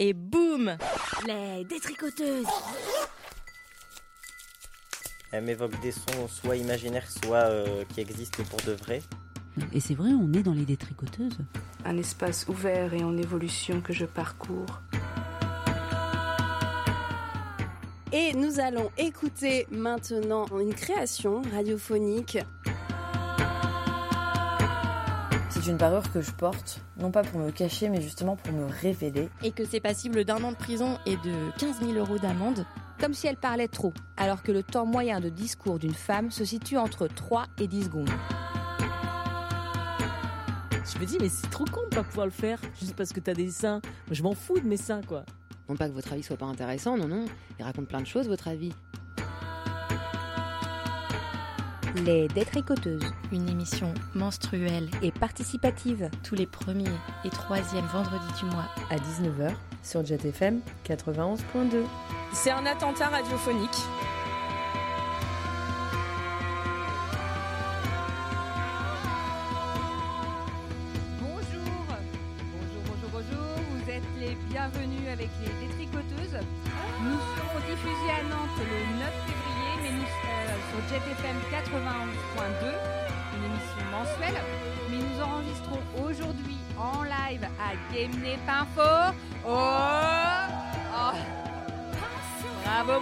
Et boum Les détricoteuses Elle m'évoque des sons soit imaginaires, soit euh, qui existent pour de vrai. Et c'est vrai, on est dans les détricoteuses. Un espace ouvert et en évolution que je parcours. Et nous allons écouter maintenant une création radiophonique. C'est une parure que je porte, non pas pour me cacher, mais justement pour me révéler. Et que c'est passible d'un an de prison et de 15 000 euros d'amende. Comme si elle parlait trop, alors que le temps moyen de discours d'une femme se situe entre 3 et 10 secondes. Je me dis, mais c'est trop con de pas pouvoir le faire, juste parce que t'as des seins. Moi, je m'en fous de mes seins, quoi. Non pas que votre avis soit pas intéressant, non, non. Il raconte plein de choses, votre avis. Les détricoteuses. Une émission menstruelle et participative. tous les premiers et troisièmes vendredis du mois. À 19h sur JetFM 91.2. C'est un attentat radiophonique.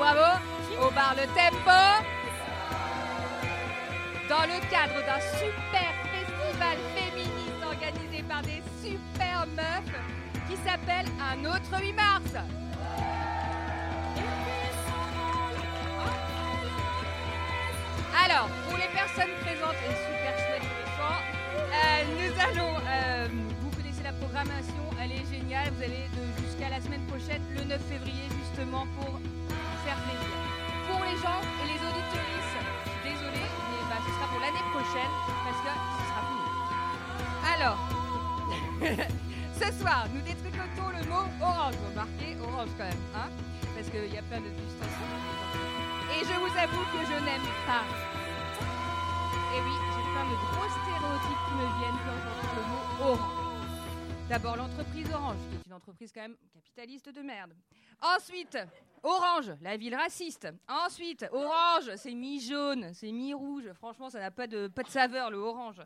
Bravo, bravo. Au bar Le Tempo. Dans le cadre d'un super festival féministe organisé par des super meufs qui s'appelle Un autre 8 mars. Alors, pour les personnes présentes et super chouettes euh, nous allons, euh, vous connaissez la programmation, elle est géniale, vous allez jusqu'à la semaine prochaine, le 9 février, justement, pour faire plaisir. Pour les gens et les auditeuristes, désolé, mais bah, ce sera pour l'année prochaine, parce que ce sera fini. Alors, ce soir, nous détricotons le mot orange. Vous remarquez, orange quand même, hein Parce qu'il y a plein de distensions. Et je vous avoue que je n'aime pas. Et oui, j'ai plein de gros stéréotypes qui me viennent quand j'entends le mot orange. D'abord, l'entreprise Orange, qui est une entreprise quand même capitaliste de merde. Ensuite, Orange, la ville raciste. Ensuite, Orange, c'est mi-jaune, c'est mi-rouge. Franchement, ça n'a pas de, pas saveur, le orange.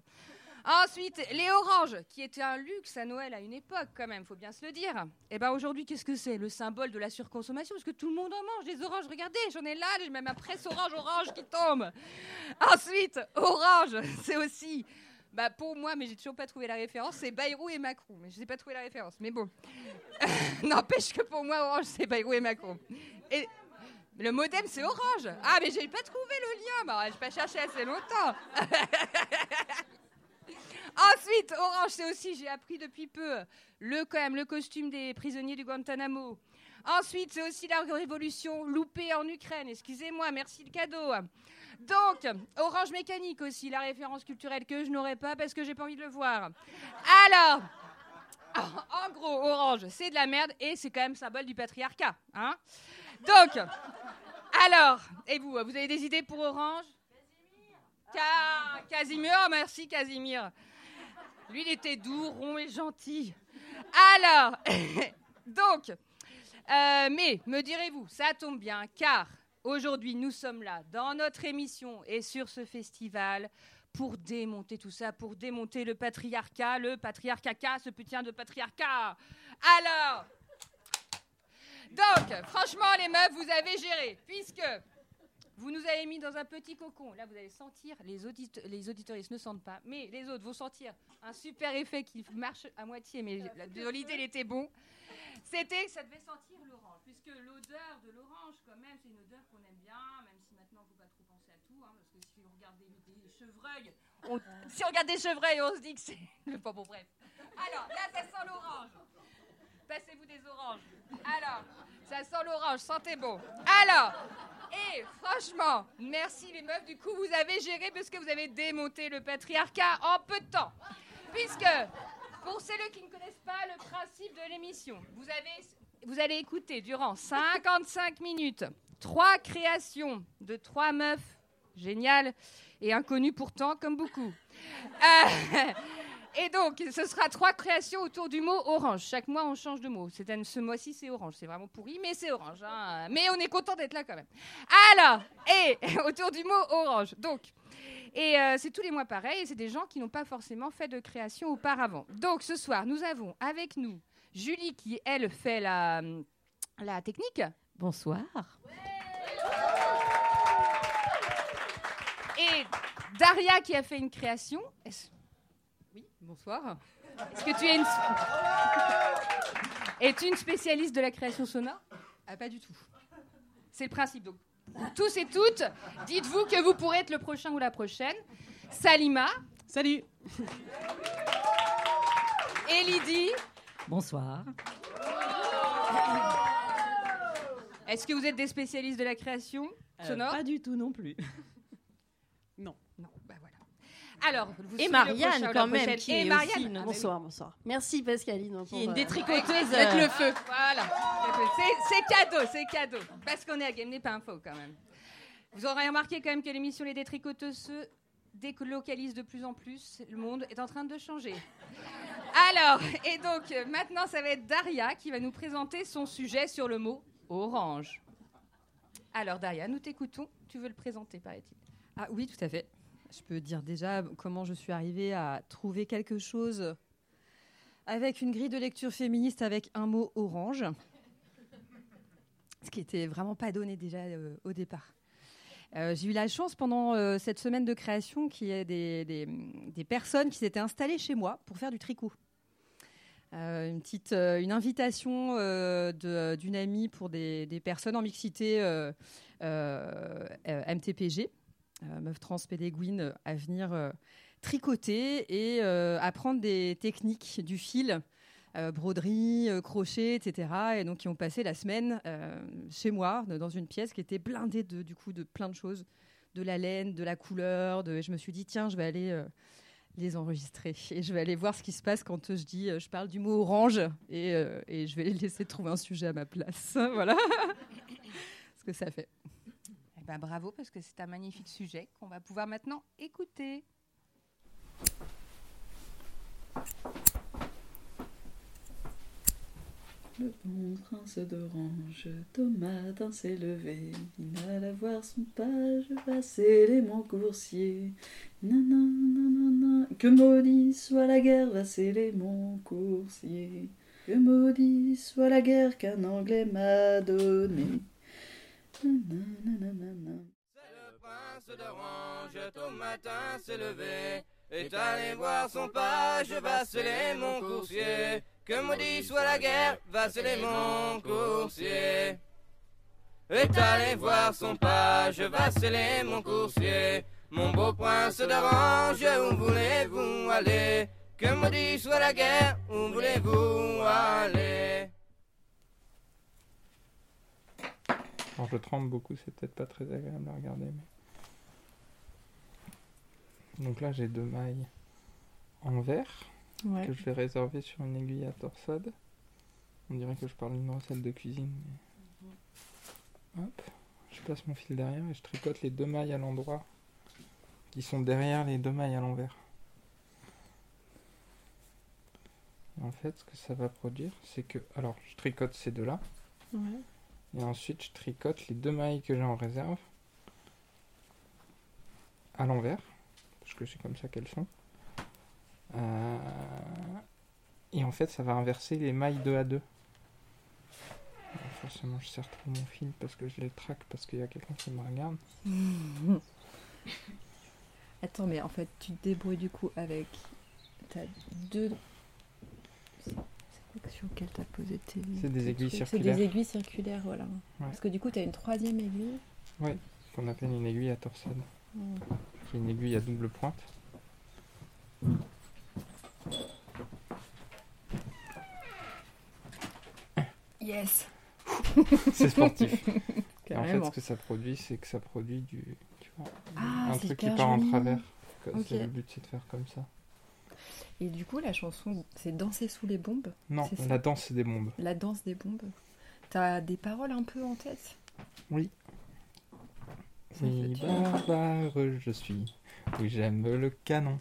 Ensuite, les oranges, qui étaient un luxe à Noël à une époque, quand même, faut bien se le dire. Et ben aujourd'hui, qu'est-ce que c'est? Le symbole de la surconsommation, parce que tout le monde en mange des oranges. Regardez, j'en ai là, j'ai même ma presse orange, orange qui tombe. Ensuite, orange, c'est aussi. Bah pour moi, mais j'ai toujours pas trouvé la référence, c'est Bayrou et Macron. Mais je n'ai pas trouvé la référence. Mais bon. N'empêche que pour moi, orange, c'est Bayrou et Macron. Et le modem, c'est orange. Ah, mais j'ai pas trouvé le lien. Bah, j'ai pas cherché assez longtemps. Ensuite, orange, c'est aussi, j'ai appris depuis peu, le, quand même, le costume des prisonniers du Guantanamo. Ensuite, c'est aussi la révolution loupée en Ukraine. Excusez-moi, merci le cadeau. Donc, Orange Mécanique aussi, la référence culturelle que je n'aurais pas parce que j'ai pas envie de le voir. Alors, en gros, Orange, c'est de la merde et c'est quand même symbole du patriarcat. Hein Donc, alors, et vous, vous avez des idées pour Orange? Ca- Casimir, merci Casimir. Lui, il était doux, rond et gentil. Alors, donc, euh, mais me direz-vous, ça tombe bien, car aujourd'hui nous sommes là dans notre émission et sur ce festival pour démonter tout ça, pour démonter le patriarcat, le patriarcat, ce putain de patriarcat. Alors, donc, franchement, les meufs, vous avez géré, puisque vous nous avez mis dans un petit cocon. Là, vous allez sentir, les, audite les auditoristes ne sentent pas, mais les autres vont sentir un super effet qui marche à moitié, mais la- l'idée, il était bon. C'était ça devait sentir l'orange, puisque l'odeur de l'orange, quand même, c'est une odeur qu'on aime bien, même si maintenant, il ne faut pas trop penser à tout, hein, parce que si on regarde des, chevreuils, on- si on regarde des chevreuils, on se dit que c'est... Bon, bon, bref. Alors, là, ça sent l'orange. Passez-vous des oranges. Alors, ça sent l'orange, sentez bon. Alors, et franchement, merci les meufs, du coup, vous avez géré parce que vous avez démonté le patriarcat en peu de temps. Puisque, pour ceux qui ne connaissent pas le principe de l'émission, vous, vous allez écouter durant 55 minutes trois créations de trois meufs géniales et inconnues pourtant, comme beaucoup. Euh, Et donc, ce sera trois créations autour du mot orange. Chaque mois, on change de mot. C'est ce mois-ci, c'est orange. C'est vraiment pourri, mais c'est orange. hein. Mais on est content d'être là quand même. Alors, et autour du mot orange. Donc, et euh, c'est tous les mois pareil. Et c'est des gens qui n'ont pas forcément fait de création auparavant. Donc, ce soir, nous avons avec nous Julie qui, elle, fait la, la technique. Bonsoir. Et Daria qui a fait une création. Oui, bonsoir. est-ce que tu es une... Es-tu une spécialiste de la création sonore? Ah, pas du tout. C'est le principe. Donc, tous et toutes, dites-vous que vous pourrez être le prochain ou la prochaine. Salima. Salut. Et Lydie. Bonsoir. Est-ce que vous êtes des spécialistes de la création Euh, sonore? pas du tout non plus. Non. Non, bah voilà. Alors, vous Et Marianne, prochain quand même, qui Et est Marianne. aussi une- Ah. Bonsoir, bonsoir. Merci Pascaline. Qui est une euh, détricoteuse. Mettre euh, le feu. Voilà. C'est- cadeau, c'est cadeau. Parce qu'on est à Game n'est pas info quand même. Vous aurez remarqué quand même que l'émission Les Détricoteuses se délocalise de plus en plus. Le monde est en train de changer. Alors, et donc euh, maintenant, ça va être Daria qui va nous présenter son sujet sur le mot orange. Alors, Daria, nous t'écoutons. Tu veux le présenter, paraît-il? Ah oui, tout à fait. Je peux dire déjà comment je suis arrivée à trouver quelque chose avec une grille de lecture féministe avec un mot orange. Ce qui était vraiment pas donné déjà euh, au départ. Euh, J'ai eu la chance pendant euh, cette semaine de création qu'il y ait des, personnes qui s'étaient installées chez moi pour faire du tricot. Une petite une invitation d'une amie pour des, des personnes en mixité MTPG, euh, meuf trans pédéguine, euh, à venir euh, tricoter et euh, apprendre des techniques du fil, broderie, crochet, etc. Et donc qui ont passé la semaine chez moi dans une pièce qui était blindée de du coup de plein de choses, de la laine, de la couleur. Et Je me suis dit tiens je vais aller les enregistrer et je vais aller voir ce qui se passe quand je dis je parle du mot orange et, et je vais les laisser trouver un sujet à ma place. voilà ce que ça fait. Ben, bravo, parce que c'est un magnifique sujet qu'on va pouvoir maintenant écouter. Le bon prince d'orange, Thomatin s'est levé, il alla voir son page passer les monts coursiers. Nanana, que maudit soit la guerre, passer les monts coursiers. Que maudit soit la guerre qu'un Anglais m'a donnée. Nanana. prince d'Orange, tôt matin s'est levé, est allé voir son page, vaceler mon coursier. Que maudit soit la guerre, vaceler mon coursier. Est allé voir son page, vaceler mon coursier. Mon beau prince d'Orange, où voulez-vous aller? Que maudit soit la guerre, où voulez-vous aller? Alors je tremble beaucoup, c'est peut-être pas très agréable à regarder. Mais... Donc là j'ai deux mailles en verre Ouais. que je vais réserver sur une aiguille à torsade. On dirait que je parle d'une recette de cuisine. mais- Hop, je passe mon fil derrière et je tricote les deux mailles à l'endroit qui sont derrière les deux mailles à l'envers. En fait, ce que ça va produire, c'est que. Alors, je tricote ces deux-là. Ouais. Et ensuite, je tricote les deux mailles que j'ai en réserve à l'envers, parce que c'est comme ça qu'elles sont. Euh, Et en fait, ça va inverser les mailles 2 à 2. Alors, forcément, je serre trop mon fil parce que je les traque parce qu'il y a quelqu'un qui me regarde. Attends, mais en fait, tu te débrouilles du coup avec. T'as deux. Sur lequel t'as posé tes. C'est des aiguilles trucs C'est circulaires. des aiguilles circulaires, voilà. Parce que du coup, t'as une troisième aiguille. Oui, qu'on appelle une aiguille à torsade. Qui est une aiguille à double pointe. Yes c'est sportif. Et en fait, ce que ça produit, c'est que ça produit du. Tu vois, Ah, un truc qui part en travers. C'est- Le but, c'est de faire comme ça. Et du coup, la chanson, c'est Danser sous les bombes Non, la danse, des bombes. La danse des bombes. T'as des paroles un peu en tête? Oui. Fait- barbare je suis. Oui, j'aime le canon.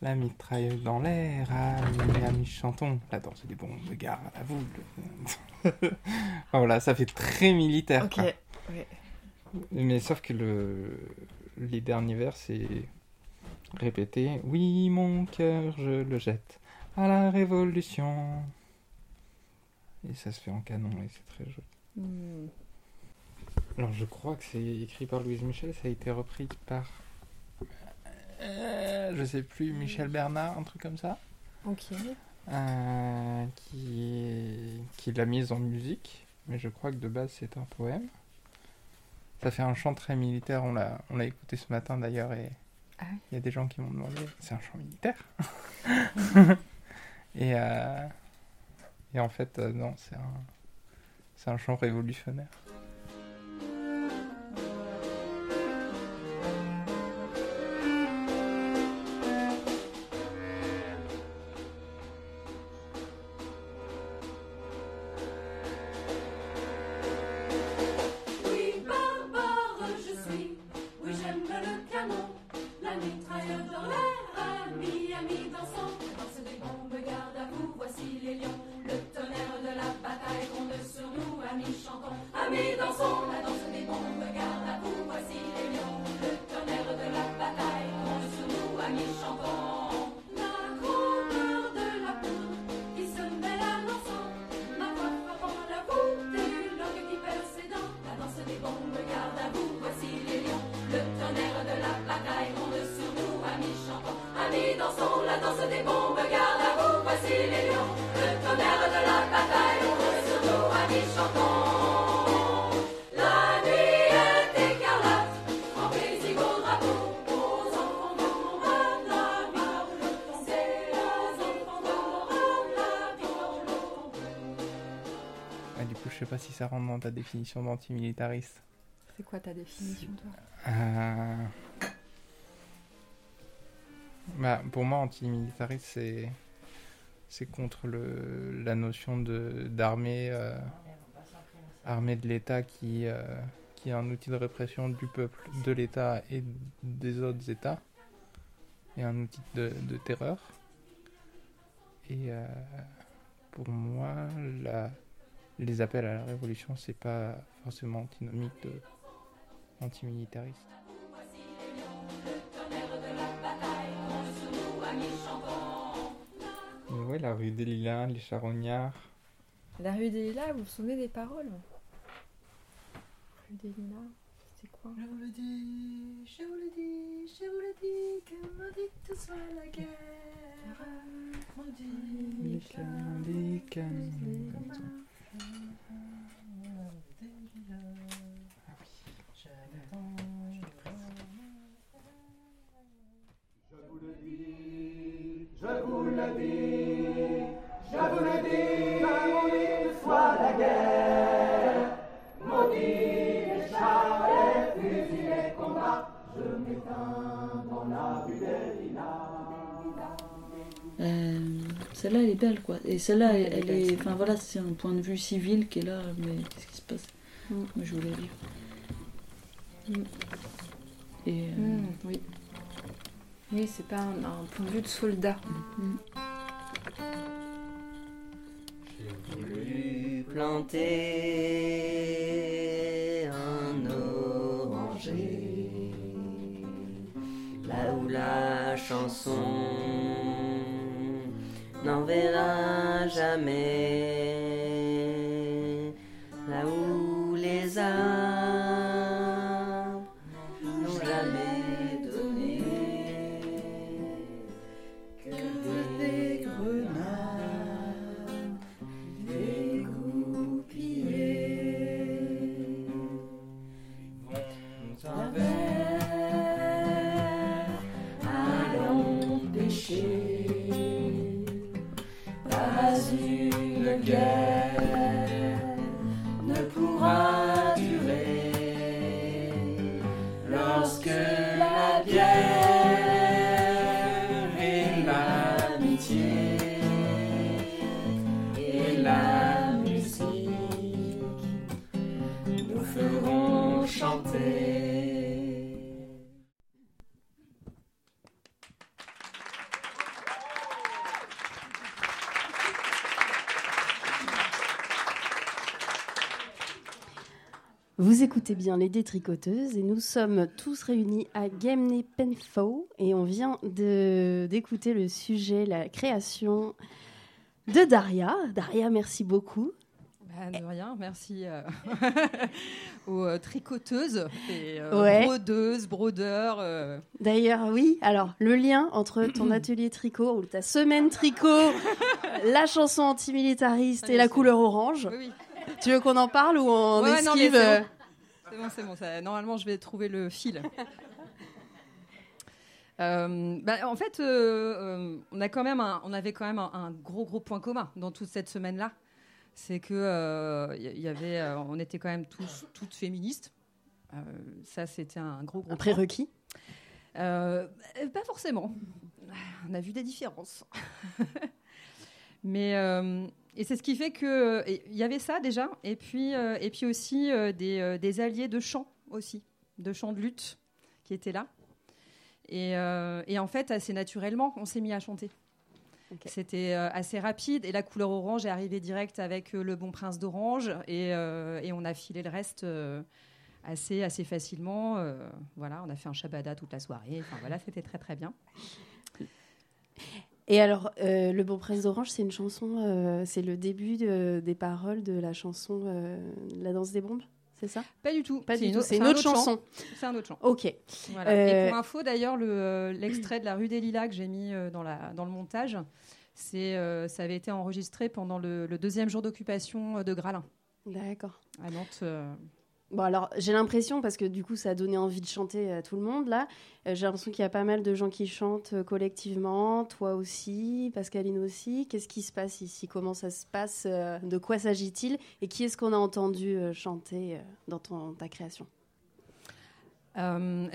La mitrailleuse dans l'air, amis, amis, chantons. La danse des bombes, gare à vous. Enfin, voilà, ça fait très militaire. Ok, quoi. ouais. Mais sauf que le... les derniers vers, c'est répété. Oui, mon cœur, je le jette à la révolution. Et ça se fait en canon et c'est très joli. Hmm. Alors je crois que c'est écrit par Louise Michel, ça a été repris par... euh, je sais plus, Michel Bernard, un truc comme ça. Ok. Euh, qui, qui l'a mise en musique, mais je crois que de base c'est un poème. Ça fait un chant très militaire, on l'a, on l'a écouté ce matin d'ailleurs, et Ah oui. il y a des gens qui m'ont demandé, c'est un chant militaire et, euh, et en fait, euh, non, c'est un, c'est un chant révolutionnaire. Si ça rentre dans ta définition d'antimilitariste. C'est quoi ta définition, toi? Euh, Bah, pour moi, antimilitariste, c'est c'est contre le, la notion d'armée euh, armée de l'État qui euh, qui est un outil de répression du peuple, de l'État et des autres États, et un outil de, de terreur. Et euh, pour moi, la, les appels à la révolution, c'est pas forcément antinomique de antimilitariste. Mais ouais, la rue des Lilas, les charognards. La rue des Lilas, vous vous souvenez des paroles? Rue des Lilas, c'est quoi? Je vous le dis, je vous le dis, je vous le dis, que maudite soit la guerre. Maudite maudite soit la guerre. Maudit les chars, les fusils, les combats. Je m'éteins dans la Lilas. Euh, celle-là, elle est belle, quoi. Et celle-là, elle, elle est. Enfin voilà, c'est un point de vue civil qui est là, mais qu'est-ce qui se passe? Mais je voulais lire. Et. euh, Mm, oui. Oui, c'est pas un, un point de vue de soldat. voulu planter un oranger là où la chanson n'enverra jamais. Là où les arbres les détricoteuses et nous sommes tous réunis à Gemney Penfow et on vient de- d'écouter le sujet, la création de Daria. Daria, merci beaucoup. Bah, de rien, merci euh, aux euh, tricoteuses et euh, Ouais. brodeuses, brodeurs. euh. D'ailleurs, oui, alors le lien entre ton atelier tricot ou ta semaine tricot, la chanson antimilitariste et la couleur orange. Oui, oui. Tu veux qu'on en parle ou on Ouais, non, esquive c'est bon. C'est bon, ça- normalement, je vais trouver le fil. Euh, bah, en fait, euh, euh, on, a quand même un- on avait quand même un, un gros, gros point commun dans toute cette semaine-là. C'est que euh, y- avait, on était quand même tous, toutes féministes. Ça, c'était un gros, gros Un point. prérequis Pas forcément. On a vu des différences. Mais et c'est ce qui fait que il y avait ça déjà, et puis euh, et puis aussi euh, des, euh, des alliés de chant aussi, de chant de lutte qui étaient là. Et, et en fait, assez naturellement, on s'est mis à chanter. C'était assez rapide et la couleur orange est arrivée direct avec le Bon Prince d'Orange et, et on a filé le reste assez assez facilement. voilà, on a fait un shabada toute la soirée. Enfin voilà, c'était très très bien. Et alors, euh, Le Bon Prince d'Orange, c'est une chanson, euh, c'est le début de- des paroles de la chanson euh, La danse des bombes, c'est ça? Pas du tout. Pas C'est du une tout, autre- c'est une c'est un autre autre chant. chanson. C'est un autre chant. Ok. Voilà. Et pour info, d'ailleurs, le, l'extrait de la rue des Lilas que j'ai mis dans, la, dans le montage, c'est, ça avait été enregistré pendant le, le deuxième jour d'occupation de Gralin, D'accord. à Nantes. Bon, alors, j'ai l'impression, parce que du coup, ça a donné envie de chanter à tout le monde, là. euh, j'ai l'impression qu'il y a pas mal de gens qui chantent euh, collectivement. Toi aussi, Pascaline aussi. Qu'est-ce qui se passe ici? Comment ça se passe euh, De quoi s'agit-il? Et qui est-ce qu'on a entendu chanter dans ton, ta création? Eh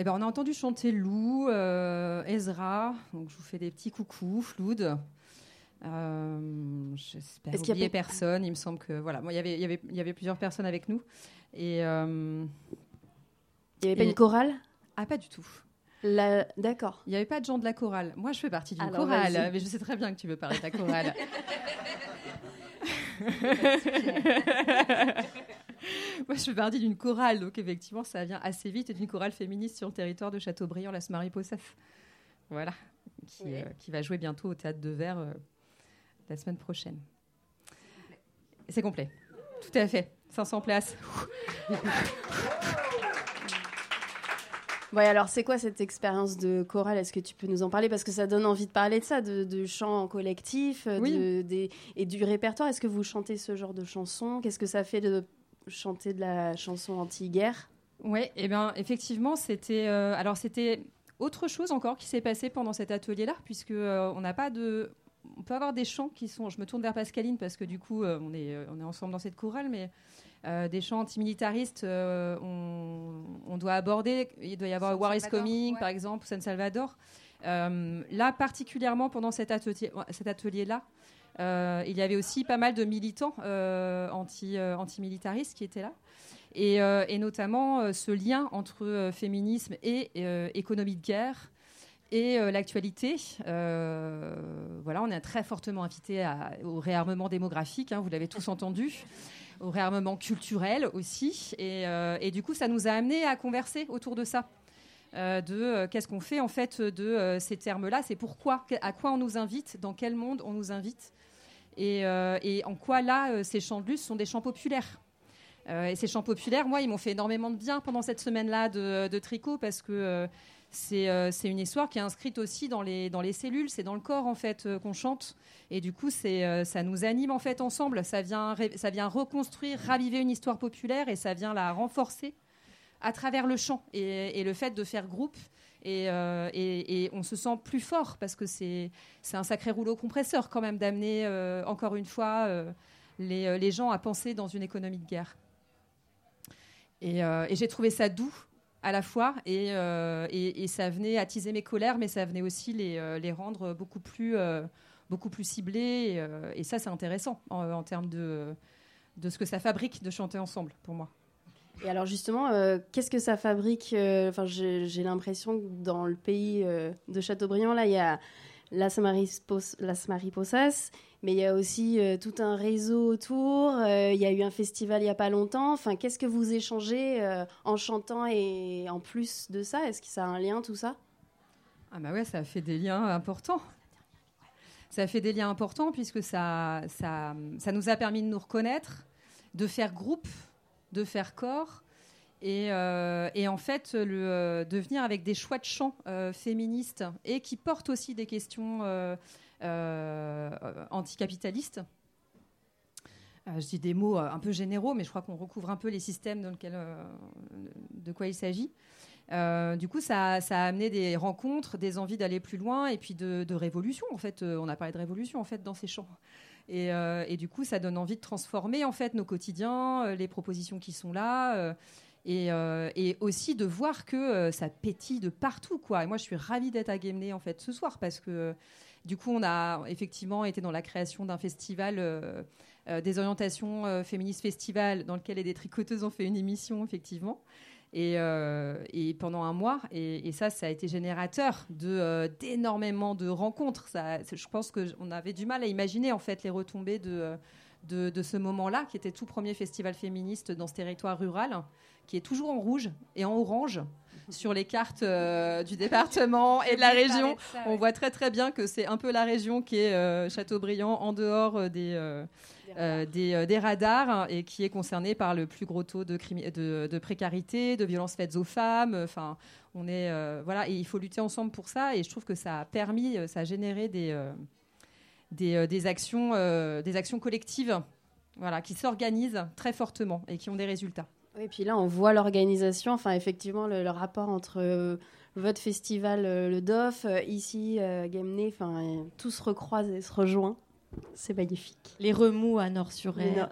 ben, on a entendu chanter Lou, Ezra, donc je vous fais des petits coucous, Floud. Euh, J'espère Est-ce qu'il y a personne. Il me semble que voilà, moi il y avait, il y avait, il y avait plusieurs personnes avec nous et euh, Il n'y avait pas une chorale? Ah, pas du tout. La- D'accord. Il n'y avait pas de gens de la chorale. Moi, je fais partie d'une chorale, mais je sais très bien que tu veux parler de la chorale. Moi, je fais partie d'une chorale, donc effectivement, ça vient assez vite, et d'une chorale féministe sur le territoire de Châteaubriand, la Maripossas. Voilà, qui, Ouais. euh, qui va jouer bientôt au Théâtre de Verre euh, la semaine prochaine. C'est complet, tout à fait, 500 places. Ouais, alors c'est quoi cette expérience de chorale? Est-ce que tu peux nous en parler? Parce que ça donne envie de parler de ça, de, de chant en collectif euh, Oui. de- des- et du répertoire. Est-ce que vous chantez ce genre de chansons Qu'est-ce que ça fait de chanter de la chanson anti-guerre? Oui, et bien effectivement, c'était euh, alors c'était autre chose encore qui s'est passé pendant cet atelier-là, puisque euh, on n'a pas de, on peut avoir des chants qui sont. Je me tourne vers Pascaline parce que du coup, euh, on est on est ensemble dans cette chorale, mais euh, des chants antimilitaristes, euh, on, on doit aborder. Il doit y avoir San War is Coming, ouais. par exemple, ou San Salvador. Euh, là, particulièrement pendant cet atelier, cet atelier-là. il y avait aussi pas mal de militants anti, antimilitaristes qui étaient là. Et, et notamment ce lien entre féminisme et économie de guerre et euh, l'actualité. Euh, voilà, on est très fortement invité à- au réarmement démographique, hein, vous l'avez tous entendu, au réarmement culturel aussi. Et, euh, et du coup, ça nous a amené à converser autour de ça. Euh, de euh, qu'est-ce qu'on fait en fait de ces termes-là, c'est pourquoi, à quoi on nous invite, dans quel monde on nous invite, et, et en quoi là ces chants de lutte sont des chants populaires. Et ces chants populaires, moi, ils m'ont fait énormément de bien pendant cette semaine-là de, tricot parce que c'est euh, c'est une histoire qui est inscrite aussi dans les, cellules, c'est dans le corps en fait euh, qu'on chante. Et du coup, euh, ça nous anime en fait ensemble. Ça vient, reconstruire, raviver une histoire populaire et ça vient la renforcer à travers le chant et, le fait de faire groupe. Et, on se sent plus fort parce que c'est un sacré rouleau compresseur quand même d'amener encore une fois les, gens à penser dans une économie de guerre. Et j'ai trouvé ça doux à la fois et, euh, et, ça venait attiser mes colères, mais ça venait aussi les, euh, les rendre beaucoup plus, euh, beaucoup plus ciblés. Et, ça, c'est intéressant en, termes de, de ce que ça fabrique de chanter ensemble pour moi. Et alors justement, qu'est-ce que ça fabrique Enfin, j'ai l'impression que dans le pays de Châteaubriand, là, il y a Las, Marispos- Las Mariposas mais il y a aussi euh, tout un réseau autour. Euh, Il y a eu un festival il n'y a pas longtemps. Enfin, qu'est-ce que vous échangez euh, en chantant et en plus de ça? Est-ce que ça a un lien tout ça? Ah bah ouais, ça fait des liens importants. Ça fait des liens importants puisque ça, ça, ça nous a permis de nous reconnaître, de faire groupe, de faire corps. Et, et en fait, de venir avec des choix de chants euh, féministes et qui portent aussi des questions euh, anticapitalistes. Euh, je dis des mots euh, un peu généraux, mais je crois qu'on recouvre un peu les systèmes dans de quoi il s'agit. Du coup, ça, a amené des rencontres, des envies d'aller plus loin et puis de, révolution. En fait, on a parlé de révolution en fait dans ces chants. Et, du coup, ça donne envie de transformer en fait nos quotidiens, les propositions qui sont là. Et, aussi de voir que ça pétille de partout. Et moi, je suis ravie d'être à Guémené en fait ce soir parce que du coup, on a effectivement été dans la création d'un festival. Euh, des orientations euh, féministes festival dans lequel les détricoteuses ont fait une émission effectivement et, euh, pendant un mois. Et, ça, ça a été générateur euh, d'énormément de rencontres. Je pense qu'on avait du mal à imaginer en fait les retombées de, ce moment-là, qui était tout premier festival féministe dans ce territoire rural, qui est toujours en rouge et en orange. Sur les cartes euh, du département et de la région, ça, ouais. on voit très très bien que c'est un peu la région qui est euh, Châteaubriand en dehors des, euh, des, euh, des, radars hein, et qui est concerné par le plus gros taux de, de, de précarité, de violences faites aux femmes. Enfin, on est voilà, et il faut lutter ensemble pour ça. Et je trouve que ça a permis, ça a généré des des, des, actions, des actions collectives, voilà, qui s'organisent très fortement et qui ont des résultats. Et puis là, on voit l'organisation, enfin effectivement le, le rapport entre euh, votre festival, euh, le DOF, euh, ici, Gamney, enfin tout se recroise et se rejoint. C'est magnifique. Les remous à Nord-sur-Air.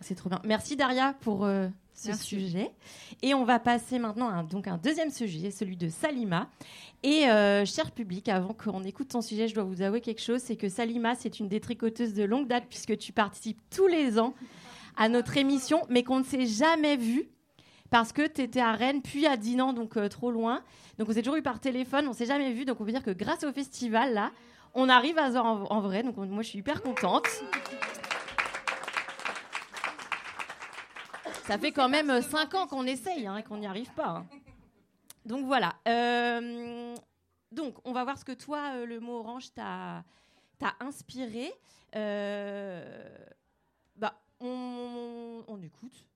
C'est trop bien. Merci Daria pour ce Merci. sujet. Et on va passer maintenant à un, donc un deuxième sujet, celui de Salima. Et euh, cher public, avant qu'on écoute ton sujet, je dois vous avouer quelque chose, c'est que Salima, c'est une détricoteuse de longue date puisque tu participes tous les ans à notre émission, mais qu'on ne s'est jamais vu parce que tu étais à Rennes, puis à Dinan, donc euh, trop loin. Donc on s'est toujours eu par téléphone, on s'est jamais vu. Donc on peut dire que grâce au festival, là, on arrive à se en, vrai, donc moi je suis hyper contente. Ça fait quand même 5 ans qu'on essaye hein, et qu'on n'y arrive pas. Hein. Donc voilà. Euh, donc on va voir ce que toi, euh, le mot orange, t'a inspiré. Euh, on, écoute.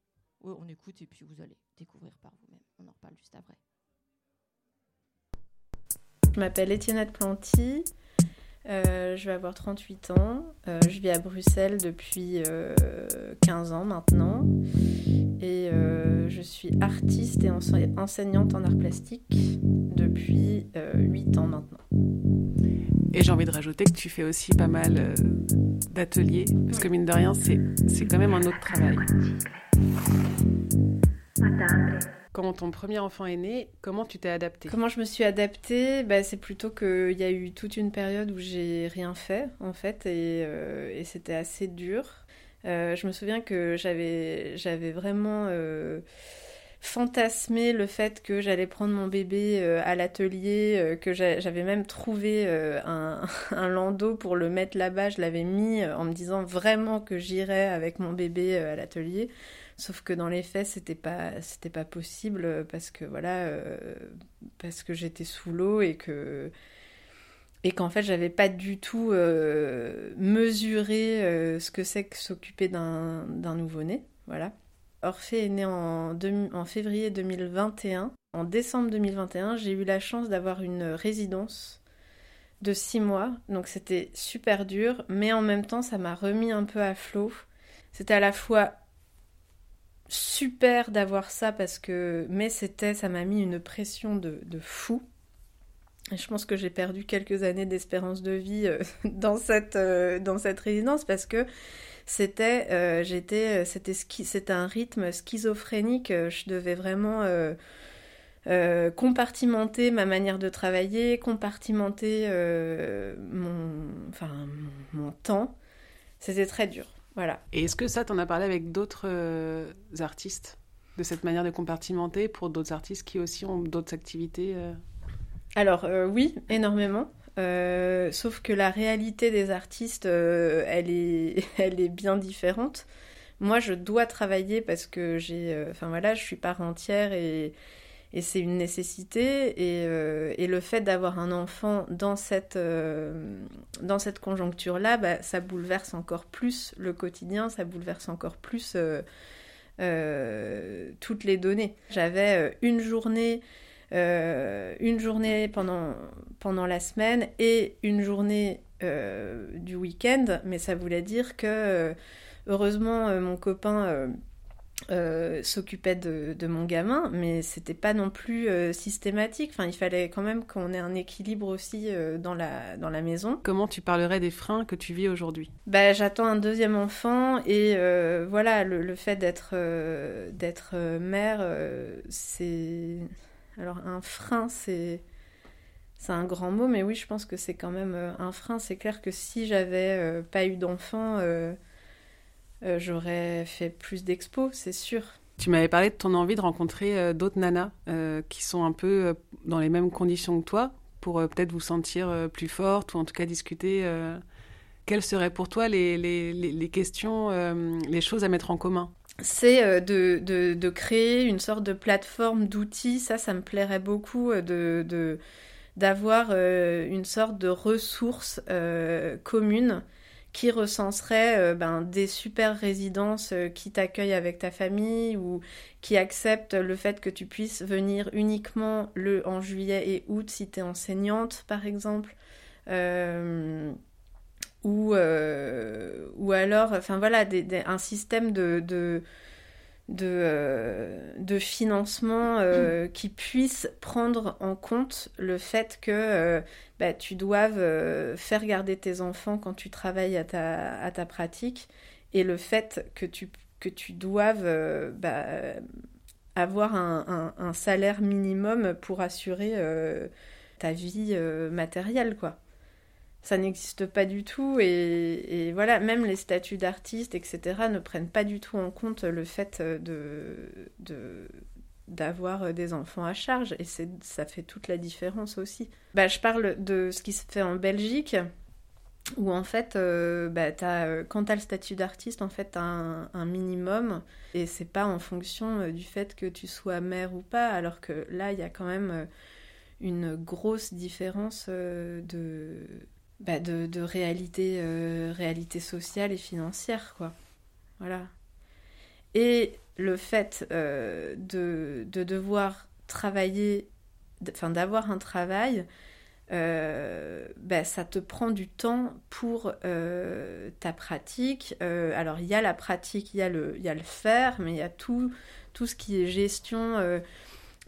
On écoute et puis vous allez découvrir par vous-même. On en reparle juste après. Je m'appelle Étienne Planty. Euh, je vais avoir 38 ans. Euh, je vis à Bruxelles depuis euh, 15 ans maintenant. Et euh, je suis artiste et enseignante en art plastique depuis 8 ans maintenant. Et j'ai envie de rajouter que tu fais aussi pas mal euh, d'ateliers, parce que mine de rien, c'est quand même un autre travail. Quand ton premier enfant est né, comment tu t'es adaptée Comment je me suis adaptée? Bah, C'est plutôt qu'il y a eu toute une période où j'ai rien fait, en fait, et, euh, c'était assez dur. Euh, je me souviens que j'avais vraiment fantasmé le fait que j'allais prendre mon bébé euh, à l'atelier, euh, que j'avais même trouvé euh, un, un, landau pour le mettre là-bas. Je l'avais mis en me disant vraiment que j'irais avec mon bébé à l'atelier. Sauf que dans les faits, c'était pas, pas possible parce que voilà, parce que j'étais sous l'eau et que et qu'en fait, j'avais pas du tout mesuré ce que c'est que s'occuper d'un, d'un nouveau-né. Voilà. Orphée est né en, février 2021. En décembre 2021, j'ai eu la chance d'avoir une résidence de six mois. Donc c'était super dur, mais en même temps, ça m'a remis un peu à flot. C'était à la fois super d'avoir ça parce que mais c'était ça m'a mis une pression de, de fou et je pense que j'ai perdu quelques années d'espérance de vie euh, dans cette euh, dans cette résidence parce que c'était euh, j'étais c'était c'était un rythme schizophrénique je devais vraiment compartimenter ma manière de travailler compartimenter mon enfin mon temps c'était très dur voilà. Et est-ce que ça, t'en as parlé avec d'autres euh, artistes de cette manière de compartimenter pour d'autres artistes qui aussi ont d'autres activités euh... Alors euh, oui, énormément. Sauf que la réalité des artistes, elle, est, elle est bien différente. Moi, je dois travailler parce que j'ai, enfin voilà, je suis part entière et, c'est une nécessité. Et, et, le fait d'avoir un enfant dans cette, dans cette conjoncture-là, bah, ça bouleverse encore plus le quotidien, ça bouleverse encore plus euh, toutes les données. J'avais euh, une journée, euh, une journée pendant, pendant la semaine et une journée du week-end, mais ça voulait dire que heureusement mon copain euh, s'occupait de, de, mon gamin, mais c'était pas non plus euh, systématique. Enfin, il fallait quand même qu'on ait un équilibre aussi euh, dans, la, dans la maison. Comment tu parlerais des freins que tu vis aujourd'hui? Bah, J'attends un deuxième enfant et voilà, le, le fait d'être d'être mère, c'est. Alors, un frein, c'est. Un grand mot, mais oui, je pense que c'est quand même un frein. C'est clair que si j'avais pas eu d'enfant, euh, j'aurais fait plus d'expos, c'est sûr. Tu m'avais parlé de ton envie de rencontrer euh, d'autres nanas euh, qui sont un peu dans les mêmes conditions que toi pour peut-être vous sentir plus forte ou en tout cas discuter. quelles seraient pour toi les, questions, les choses à mettre en commun? C'est de, de, de, créer une sorte de plateforme d'outils. Ça, ça me plairait beaucoup de, de d'avoir une sorte de ressources communes qui recenserait euh, ben, des super résidences euh, qui t'accueillent avec ta famille ou qui acceptent le fait que tu puisses venir uniquement le en juillet et août si tu es enseignante par exemple. Euh, ou, ou alors, enfin voilà, un système de, de de, euh, de financement euh, qui puisse prendre en compte le fait que bah, tu doives faire garder tes enfants quand tu travailles à ta, à ta pratique et le fait que tu, que tu doives bah, avoir un, un, salaire minimum pour assurer ta vie matérielle, quoi ça n'existe pas du tout et, voilà même les statuts d'artistes etc ne prennent pas du tout en compte le fait de, d'avoir des enfants à charge et ça fait toute la différence aussi. Bah, je parle de ce qui se fait en Belgique où en fait euh, bah, as, quand tu as le statut d'artiste en fait tu as un, minimum et c'est pas en fonction euh, du fait que tu sois mère ou pas alors que là il y a quand même euh, une grosse différence de bah, de, réalité, euh, réalité sociale et financière, quoi. Voilà. Et le fait euh, de, de, devoir travailler, enfin d'avoir un travail, euh, bah, ça te prend du temps pour ta pratique. alors il y a la pratique, il y, a le, y a le faire, mais il y a tout, tout ce qui est gestion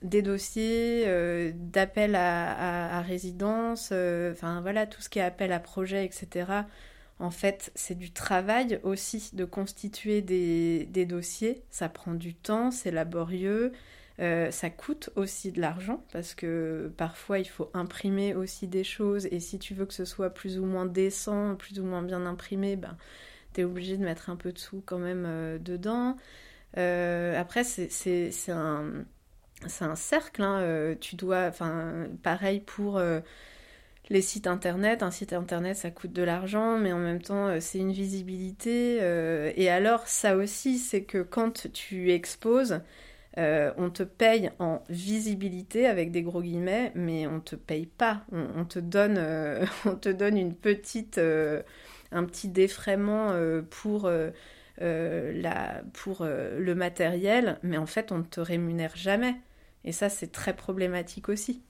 des dossiers euh, d'appel à, résidence, euh, enfin voilà, tout ce qui est appel à projet, etc. En fait, c'est du travail aussi de constituer des, dossiers. Ça prend du temps, c'est laborieux. Euh, ça coûte aussi de l'argent parce que parfois il faut imprimer aussi des choses et si tu veux que ce soit plus ou moins décent, plus ou moins bien imprimé, ben, tu es obligé de mettre un peu de sous quand même dedans. après, c'est un, c'est un cercle. Hein, euh, tu dois, enfin, pareil pour euh, les sites internet. Un site internet, ça coûte de l'argent, mais en même temps, euh, c'est une visibilité. et alors, ça aussi, c'est que quand tu exposes, on te paye en visibilité avec des gros guillemets, mais on te paye pas. On, te donne, on te donne une petite, un petit défraiement pour. La, pour le matériel, mais en fait on ne te rémunère jamais. Et ça, c'est très problématique aussi.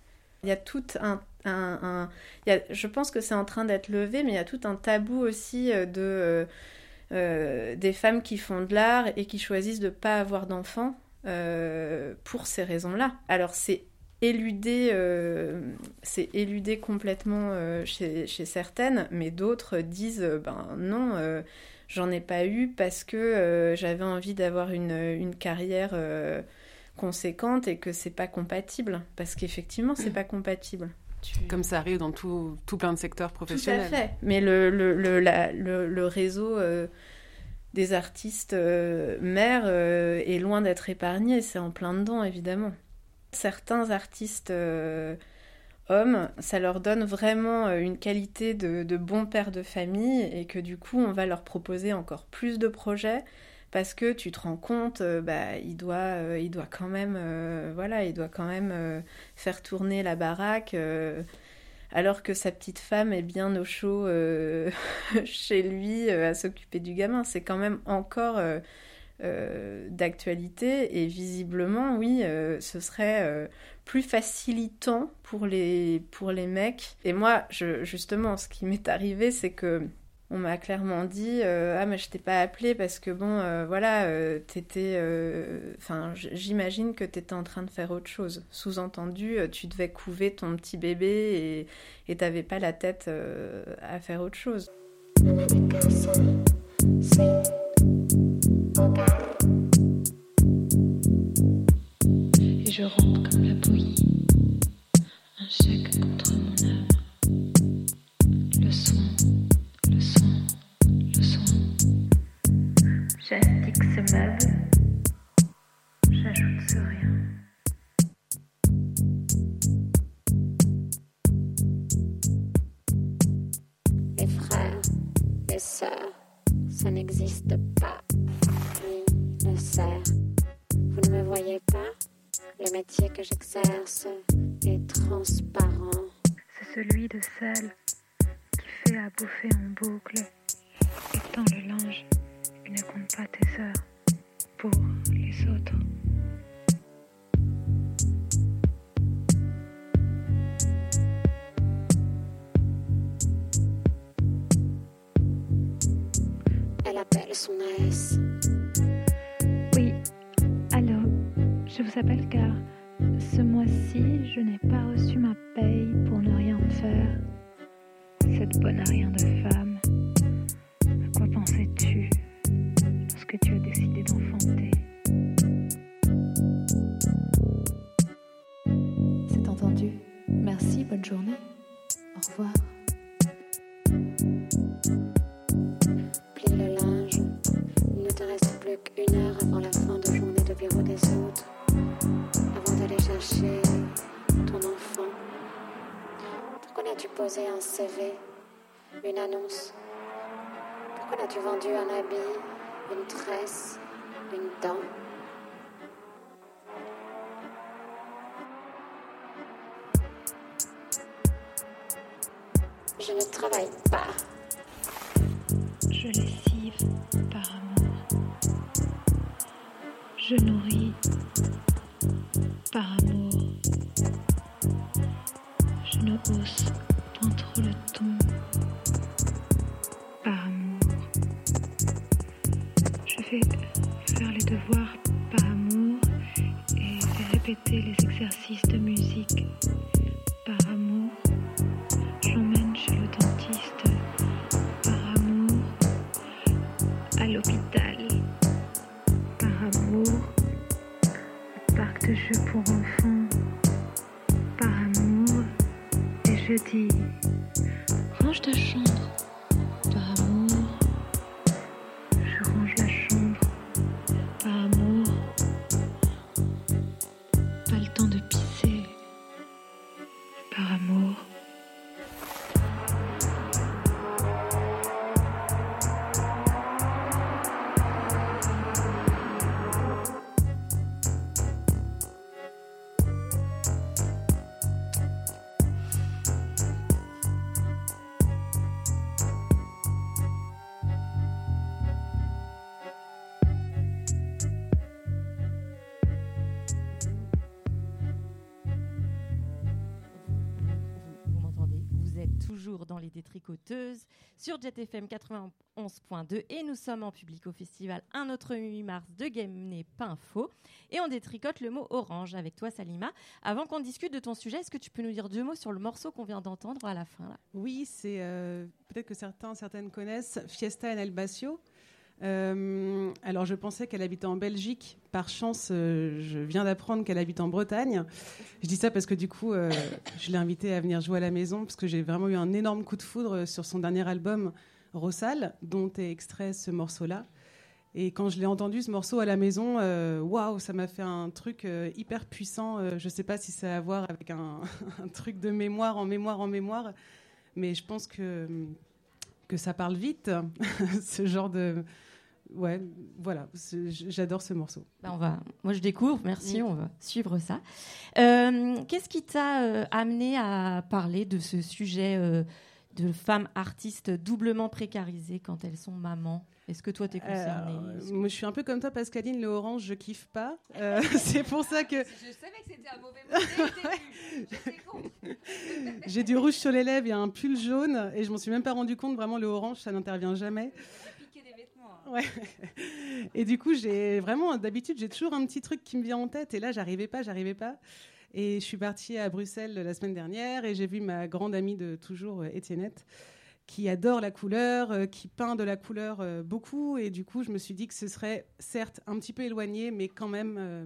Il y a tout un... je pense que c'est en train d'être levé, mais il y a tout un tabou aussi euh, de... Euh, euh, des femmes qui font de l'art et qui choisissent de ne pas avoir d'enfants pour ces raisons-là. Alors c'est éludé, c'est éludé complètement chez, chez, certaines, mais d'autres disent ben non, j'en ai pas eu parce que j'avais envie d'avoir une, une carrière conséquente et que c'est pas compatible. Parce qu'effectivement, c'est pas compatible. Comme ça arrive dans tout, tout, plein de secteurs professionnels. Tout à fait. Mais le, le, le, le, réseau euh, des artistes euh, mères euh, est loin d'être épargné. C'est en plein dedans, évidemment. Certains artistes hommes, ça leur donne vraiment une qualité de, de bon père de famille et que du coup, on va leur proposer encore plus de projets parce que tu te rends compte, euh, bah, il doit, euh, il doit quand même, euh, voilà, il doit quand même faire tourner la baraque, alors que sa petite femme est bien au chaud chez lui à s'occuper du gamin. C'est quand même encore d'actualité et visiblement, oui, ce serait plus facilitant pour les, pour les mecs. Et moi, je, justement, ce qui m'est arrivé, c'est que on m'a clairement dit euh, ah mais je t'ai pas appelé parce que bon euh, voilà euh, t'étais enfin j'imagine que t'étais en train de faire autre chose sous-entendu tu devais couver ton petit bébé et t'avais pas la tête à faire autre chose Et je rentre comme la bouillie, mon. Le soin, J'indique ce meuble, j'ajoute ce rien. Les frères, les sœurs, ça n'existe pas. Ni le cerf. Vous ne me voyez pas? Le métier que j'exerce est transparent. C'est celui de celle qui fait à bouffer en boucle. Étends le linge et ne compte pas tes heures pour les autres. Elle appelle son AS. Oui, allô, je vous appelle car ce mois-ci, je n'ai pas reçu ma paye pour ne rien faire. Cette bonne à rien de femme. Bonne journée. Au revoir. Plie le linge. Il ne te reste plus qu'une heure avant la fin de journée de bureau des autres. Avant d'aller chercher ton enfant. Pourquoi n'as-tu posé un CV Une annonce? Pourquoi n'as-tu vendu un habit Une tresse Une dent? Je ne travaille pas. Je lessive par amour. Je nourris par amour. Je ne hausse point trop le ton par amour. Je fais faire les devoirs par amour et répéter les exercices de musique de jeux pour enfants par amour, et je dis range ta chambre détricoteuses sur JetFM 91.2 et nous sommes en public au festival Un autre 8 mars de Game Pain Faux et on détricote le mot orange avec toi Salima. Avant qu'on discute de ton sujet, est-ce que tu peux nous dire deux mots sur le morceau qu'on vient d'entendre à la fin Oui, c'est euh, peut-être que certains, certaines connaissent Fiesta en El Basio. Euh, alors, je pensais qu'elle habitait en Belgique. Par chance, euh, je viens d'apprendre qu'elle habite en Bretagne. Je dis ça parce que du coup, euh, je l'ai invitée à venir jouer à la maison parce que j'ai vraiment eu un énorme coup de foudre sur son dernier album, Rossal, dont est extrait ce morceau-là. Et quand je l'ai entendu ce morceau à la maison, waouh, ça m'a fait un truc hyper puissant. Je ne sais pas si ça a à voir avec un, un, truc de mémoire en mémoire en mémoire, mais je pense que, que ça parle vite, ce genre de. Ouais, voilà, j'adore ce morceau. Bah on va, moi je découvre, merci, on va suivre ça. Qu'est-ce qui t'a amené à parler de ce sujet de femmes artistes doublement précarisées quand elles sont mamans? Est-ce que toi, tu es concernée? Euh, Moi, je suis un peu comme toi, Pascaline. Le orange, je kiffe pas. Euh, c'est pour ça que. Je savais que c'était un mauvais mauvais. J'ai du rouge sur les lèvres, il y a un pull jaune, et je m'en suis même pas rendu compte. Vraiment, le orange, ça n'intervient jamais. Piquer des vêtements. Hein. Et du coup, j'ai vraiment, d'habitude, j'ai toujours un petit truc qui me vient en tête, et là, j'arrivais pas, j'arrivais pas. Et je suis partie à Bruxelles la semaine dernière, et j'ai vu ma grande amie de toujours, Étiennette qui adore la couleur, euh, qui peint de la couleur euh, beaucoup. Et du coup, je me suis dit que ce serait certes un petit peu éloigné, mais quand même euh,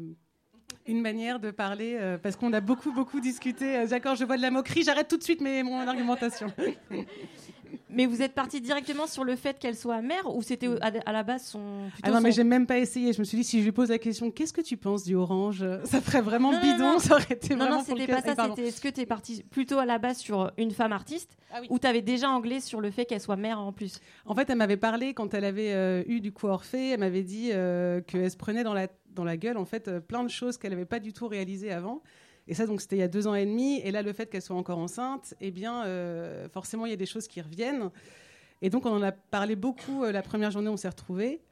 une manière de parler, parce qu'on a beaucoup, beaucoup discuté. D'accord, je vois de la moquerie, j'arrête tout de suite mon argumentation. Mais vous êtes parti directement sur le fait qu'elle soit mère ou c'était à, la base son. Ah non, mais j'ai même pas essayé. Je me suis dit, si je lui pose la question, qu'est-ce que tu penses du orange? Ça ferait vraiment bidon, ça aurait été non, vraiment. Non, c'était pas ça. C'était est-ce que tu es parti plutôt à la base sur une femme artiste ah ou tu avais déjà anglais sur le fait qu'elle soit mère en plus? En fait, elle m'avait parlé quand elle avait euh, eu du coup Orphée. Elle m'avait dit euh, qu'elle se prenait dans la, dans la gueule en fait euh, plein de choses qu'elle n'avait pas du tout réalisées avant. Et ça, donc, c'était il y a deux ans et demi. Et là, le fait qu'elle soit encore enceinte, eh bien, euh, forcément, il y a des choses qui reviennent. Et donc, on en a parlé beaucoup euh, la première journée, on s'est retrouvés.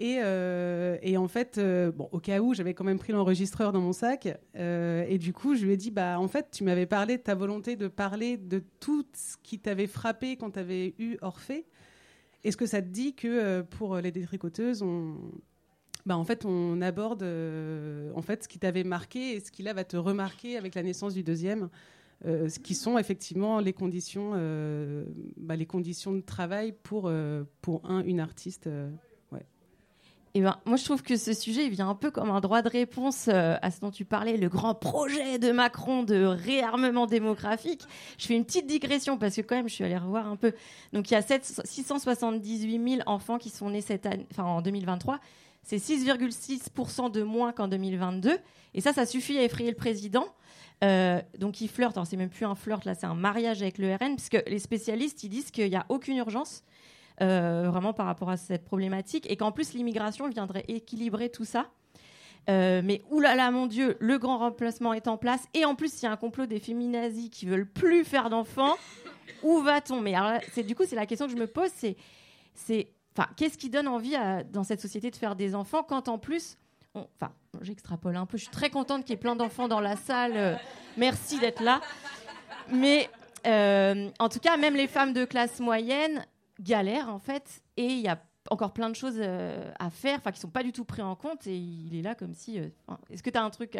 Et, euh, et, en fait, bon, au cas où, j'avais quand même pris l'enregistreur dans mon sac. et du coup, je lui ai dit, bah, en fait, tu m'avais parlé de ta volonté de parler de tout ce qui t'avait frappé quand tu avais eu Orphée. Est-ce que ça te dit que pour les détricoteuses, on, bah, en fait, on aborde euh, en fait, ce qui t'avait marqué et ce qui là va te remarquer avec la naissance du deuxième, euh, ce qui sont effectivement les conditions, euh, bah, les conditions de travail pour, pour un, une artiste. Ouais. Et eh ben, moi, je trouve que ce sujet il vient un peu comme un droit de réponse à ce dont tu parlais, le grand projet de Macron de réarmement démographique. Je fais une petite digression parce que quand même, je suis allée revoir un peu. Donc, il y a 7, 678 000 enfants qui sont nés cette année, en 2023 c'est 6,6% de moins qu'en 2022. Et ça, ça suffit à effrayer le président. Euh, donc il flirte, alors c'est même plus un flirt, là c'est un mariage avec le RN, puisque les spécialistes ils disent qu'il n'y a aucune urgence euh, vraiment par rapport à cette problématique et qu'en plus l'immigration viendrait équilibrer tout ça. Euh, mais oulala, mon Dieu, le grand remplacement est en place. Et en plus, il y a un complot des féminazis qui veulent plus faire d'enfants. Où va-t-on? Mais c'est du coup, c'est la question que je me pose. C'est Enfin, qu'est-ce qui donne envie dans cette société de faire des enfants quand en plus, enfin, j'extrapole un peu, je suis très contente qu'il y ait plein d'enfants dans la salle. Euh, merci d'être là. Mais euh, en tout cas, même les femmes de classe moyenne galèrent en fait, et il y a encore plein de choses euh, à faire, enfin, qui sont pas du tout pris en compte. Et il est là comme si. Est-ce que tu as un truc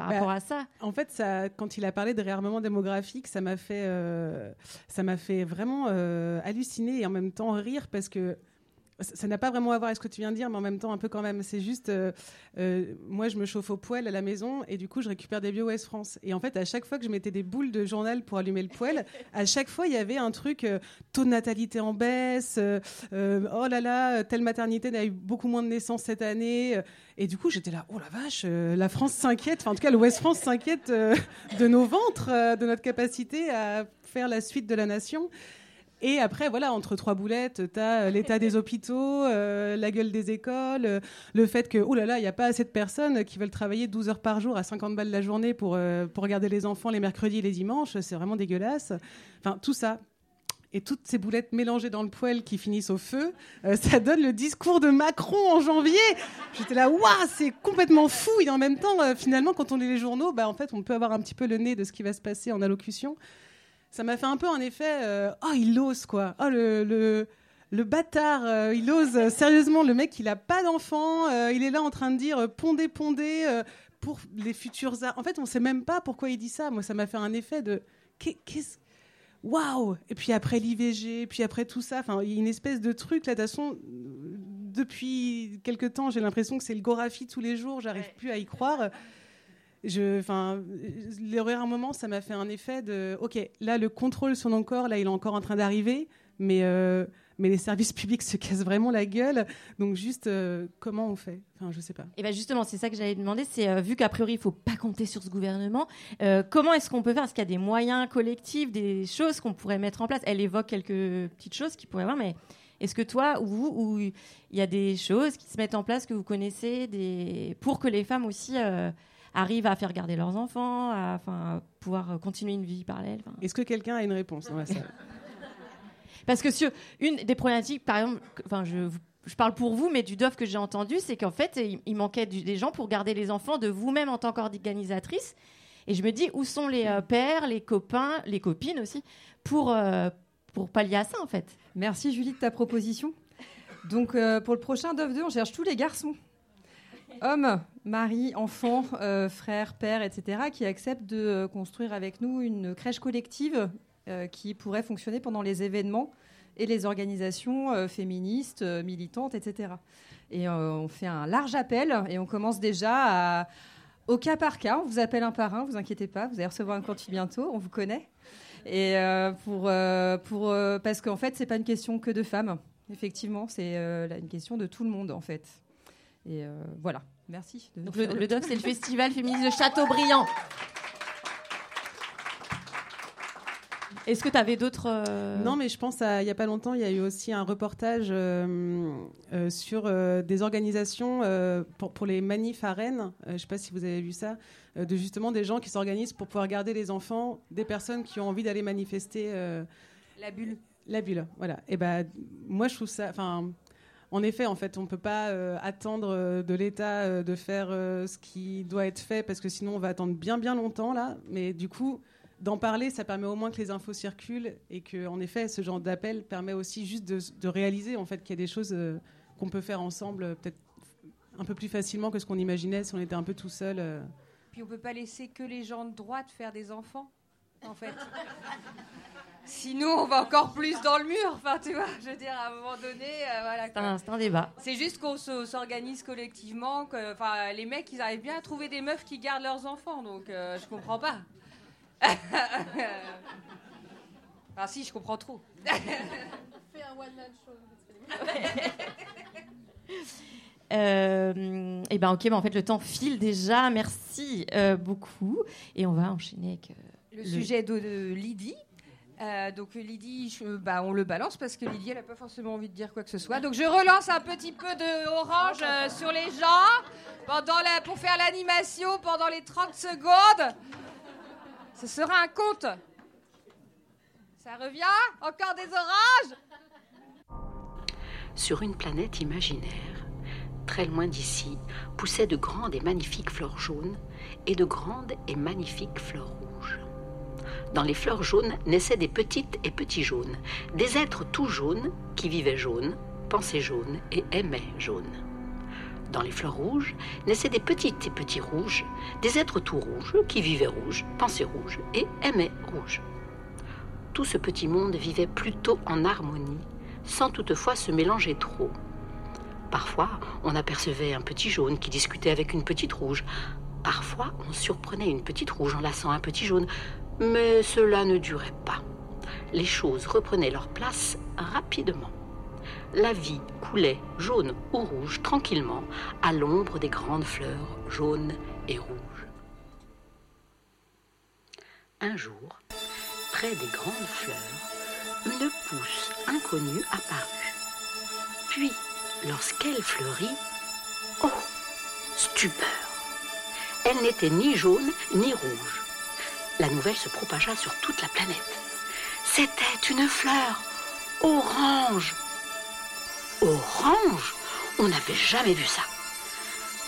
par bah, rapport à ça. En fait, ça, quand il a parlé de réarmement démographique, ça m'a fait, euh, ça m'a fait vraiment euh, halluciner et en même temps rire parce que ça n'a pas vraiment à voir avec ce que tu viens de dire, mais en même temps un peu quand même. C'est juste, euh, euh, moi je me chauffe au poêle à la maison et du coup je récupère des bio West France. Et en fait, à chaque fois que je mettais des boules de journal pour allumer le poêle, à chaque fois il y avait un truc euh, taux de natalité en baisse. oh là là, telle maternité a eu beaucoup moins de naissances cette année. Et du coup j'étais là, oh la vache, la France s'inquiète. Enfin en tout cas, le West France s'inquiète de nos ventres, de notre capacité à faire la suite de la nation. Et après, voilà, entre trois boulettes, tu as euh, l'état des hôpitaux, euh, la gueule des écoles, euh, le fait que, oh là là, il n'y a pas assez de personnes qui veulent travailler 12 heures par jour à 50 balles la journée pour, pour regarder les enfants les mercredis et les dimanches. C'est vraiment dégueulasse. Enfin, tout ça. Et toutes ces boulettes mélangées dans le poêle qui finissent au feu, ça donne le discours de Macron en janvier. J'étais là, waouh, c'est complètement fou. Et en même temps, finalement, quand on lit les journaux, bah, en fait, on peut avoir un petit peu le nez de ce qui va se passer en allocution ça m'a fait un peu un effet euh, oh il ose quoi. Oh le, le, le bâtard euh, il ose sérieusement le mec il a pas d'enfant euh, il est là en train de dire pondé pondé pour les futurs en fait on sait même pas pourquoi il dit ça. Moi ça m'a fait un effet de qu'est-ce waouh! Et puis après l'IVG puis après tout ça enfin il y a une espèce de truc là de toute façon depuis quelque temps j'ai l'impression que c'est le Gorafi tous les jours j'arrive plus à y croire enfin, un moment, ça m'a fait un effet de, ok, là, le contrôle sur mon corps, là, il est encore en train d'arriver, mais, euh, mais les services publics se cassent vraiment la gueule. Donc juste, euh, comment on fait? Enfin, je sais pas. Et bien justement, c'est ça que j'allais demander, c'est euh, vu qu'a priori il faut pas compter sur ce gouvernement, euh, comment est-ce qu'on peut faire? Est-ce qu'il y a des moyens collectifs, des choses qu'on pourrait mettre en place? Elle évoque quelques petites choses qui pourraient avoir, mais est-ce que toi ou vous, ou il y a des choses qui se mettent en place que vous connaissez pour que les femmes aussi euh, arrivent à faire garder leurs enfants, à enfin, pouvoir continuer une vie parallèle. Est-ce que quelqu'un a une réponse dans la salle? Parce que sur une des problématiques, par exemple, enfin, je, vous- je parle pour vous, mais du DOF que j'ai entendu, c'est qu'en fait, il, il manquait du- des gens pour garder les enfants de vous-même en tant qu'organisatrice. Et je me dis, où sont les euh, pères, les copains, les copines aussi, pour, euh, pour pallier à ça, en fait? Merci Julie de ta proposition. Donc euh, pour le prochain DOF 2, on cherche tous les garçons. Hommes, mari, enfants, euh, frères, pères, etc., qui acceptent de euh, construire avec nous une crèche collective euh, qui pourrait fonctionner pendant les événements et les organisations euh, féministes, militantes, etc. Et on fait un large appel et on commence déjà au cas par cas. On vous appelle un par un, vous inquiétez pas, vous allez recevoir un compte bientôt, on vous connaît. Et pour, pour, parce qu'en fait, c'est pas une question que de femmes. Effectivement, c'est une question de tout le monde, en fait. Et voilà. Merci. de Donc nous le, le DOF, c'est le Festival féministe de Châteaubriand. Est-ce que tu avais d'autres... euh, Non, mais je pense à, il n'y a pas longtemps, il y a eu aussi un reportage euh, euh, sur euh, des organisations euh, pour, pour les manifs à Rennes. Euh, je ne sais pas si vous avez vu ça, euh, de justement des gens qui s'organisent pour pouvoir garder les enfants des personnes qui ont envie d'aller manifester. euh, La bulle. La bulle, voilà. Et ben, moi, je trouve ça. Enfin, en effet, en fait, on peut pas euh, attendre euh, de l'État euh, de faire ce qui doit être fait parce que sinon, on va attendre bien, bien longtemps là. Mais du coup, d'en parler, ça permet au moins que les infos circulent et que, en effet, ce genre d'appel permet aussi juste de, de réaliser en fait qu'il y a des choses qu'on peut faire ensemble, peut-être un peu plus facilement que ce qu'on imaginait si on était un peu tout seul. Puis on peut pas laisser que les gens de droite faire des enfants, en fait. Sinon, on va encore plus dans le mur. Enfin, tu vois, je veux dire, à un moment donné, euh, voilà. C'est un, c'est un débat. C'est juste qu'on se- s'organise collectivement. Que, enfin, les mecs, ils arrivent bien à trouver des meufs qui gardent leurs enfants, donc euh, je comprends pas. enfin, si, je comprends trop. Fais un one-man show. Euh, et ben ok, ben en fait le temps file déjà. Merci euh, beaucoup. Et on va enchaîner avec euh, Le, sujet de, de Lydie. Euh, donc Lydie, bah, on le balance parce que Lydie, elle n'a pas forcément envie de dire quoi que ce soit. Donc je relance un petit peu de orange euh, sur les gens pendant pour faire l'animation pendant les 30 secondes. Ce sera un compte. Ça revient? Encore des oranges? Sur une planète imaginaire, très loin d'ici, poussaient de grandes et magnifiques fleurs jaunes et de grandes et magnifiques fleurs. Dans les fleurs jaunes naissaient des petites et petits jaunes, des êtres tout jaunes qui vivaient jaunes, pensaient jaunes et aimaient jaunes. Dans les fleurs rouges naissaient des petites et petits rouges, des êtres tout rouges qui vivaient rouges, pensaient rouges et aimaient rouge. Tout ce petit monde vivait plutôt en harmonie, sans toutefois se mélanger trop. Parfois, on apercevait un petit jaune qui discutait avec une petite rouge. Parfois, on surprenait une petite rouge en lassant un petit jaune. Mais cela ne durait pas. Les choses reprenaient leur place rapidement. La vie coulait jaune ou rouge tranquillement à l'ombre des grandes fleurs jaunes et rouges. Un jour, près des grandes fleurs, une pousse inconnue apparut. Puis, lorsqu'elle fleurit, oh, stupeur Elle n'était ni jaune ni rouge. La nouvelle se propagea sur toute la planète. C'était une fleur orange. Orange? On n'avait jamais vu ça.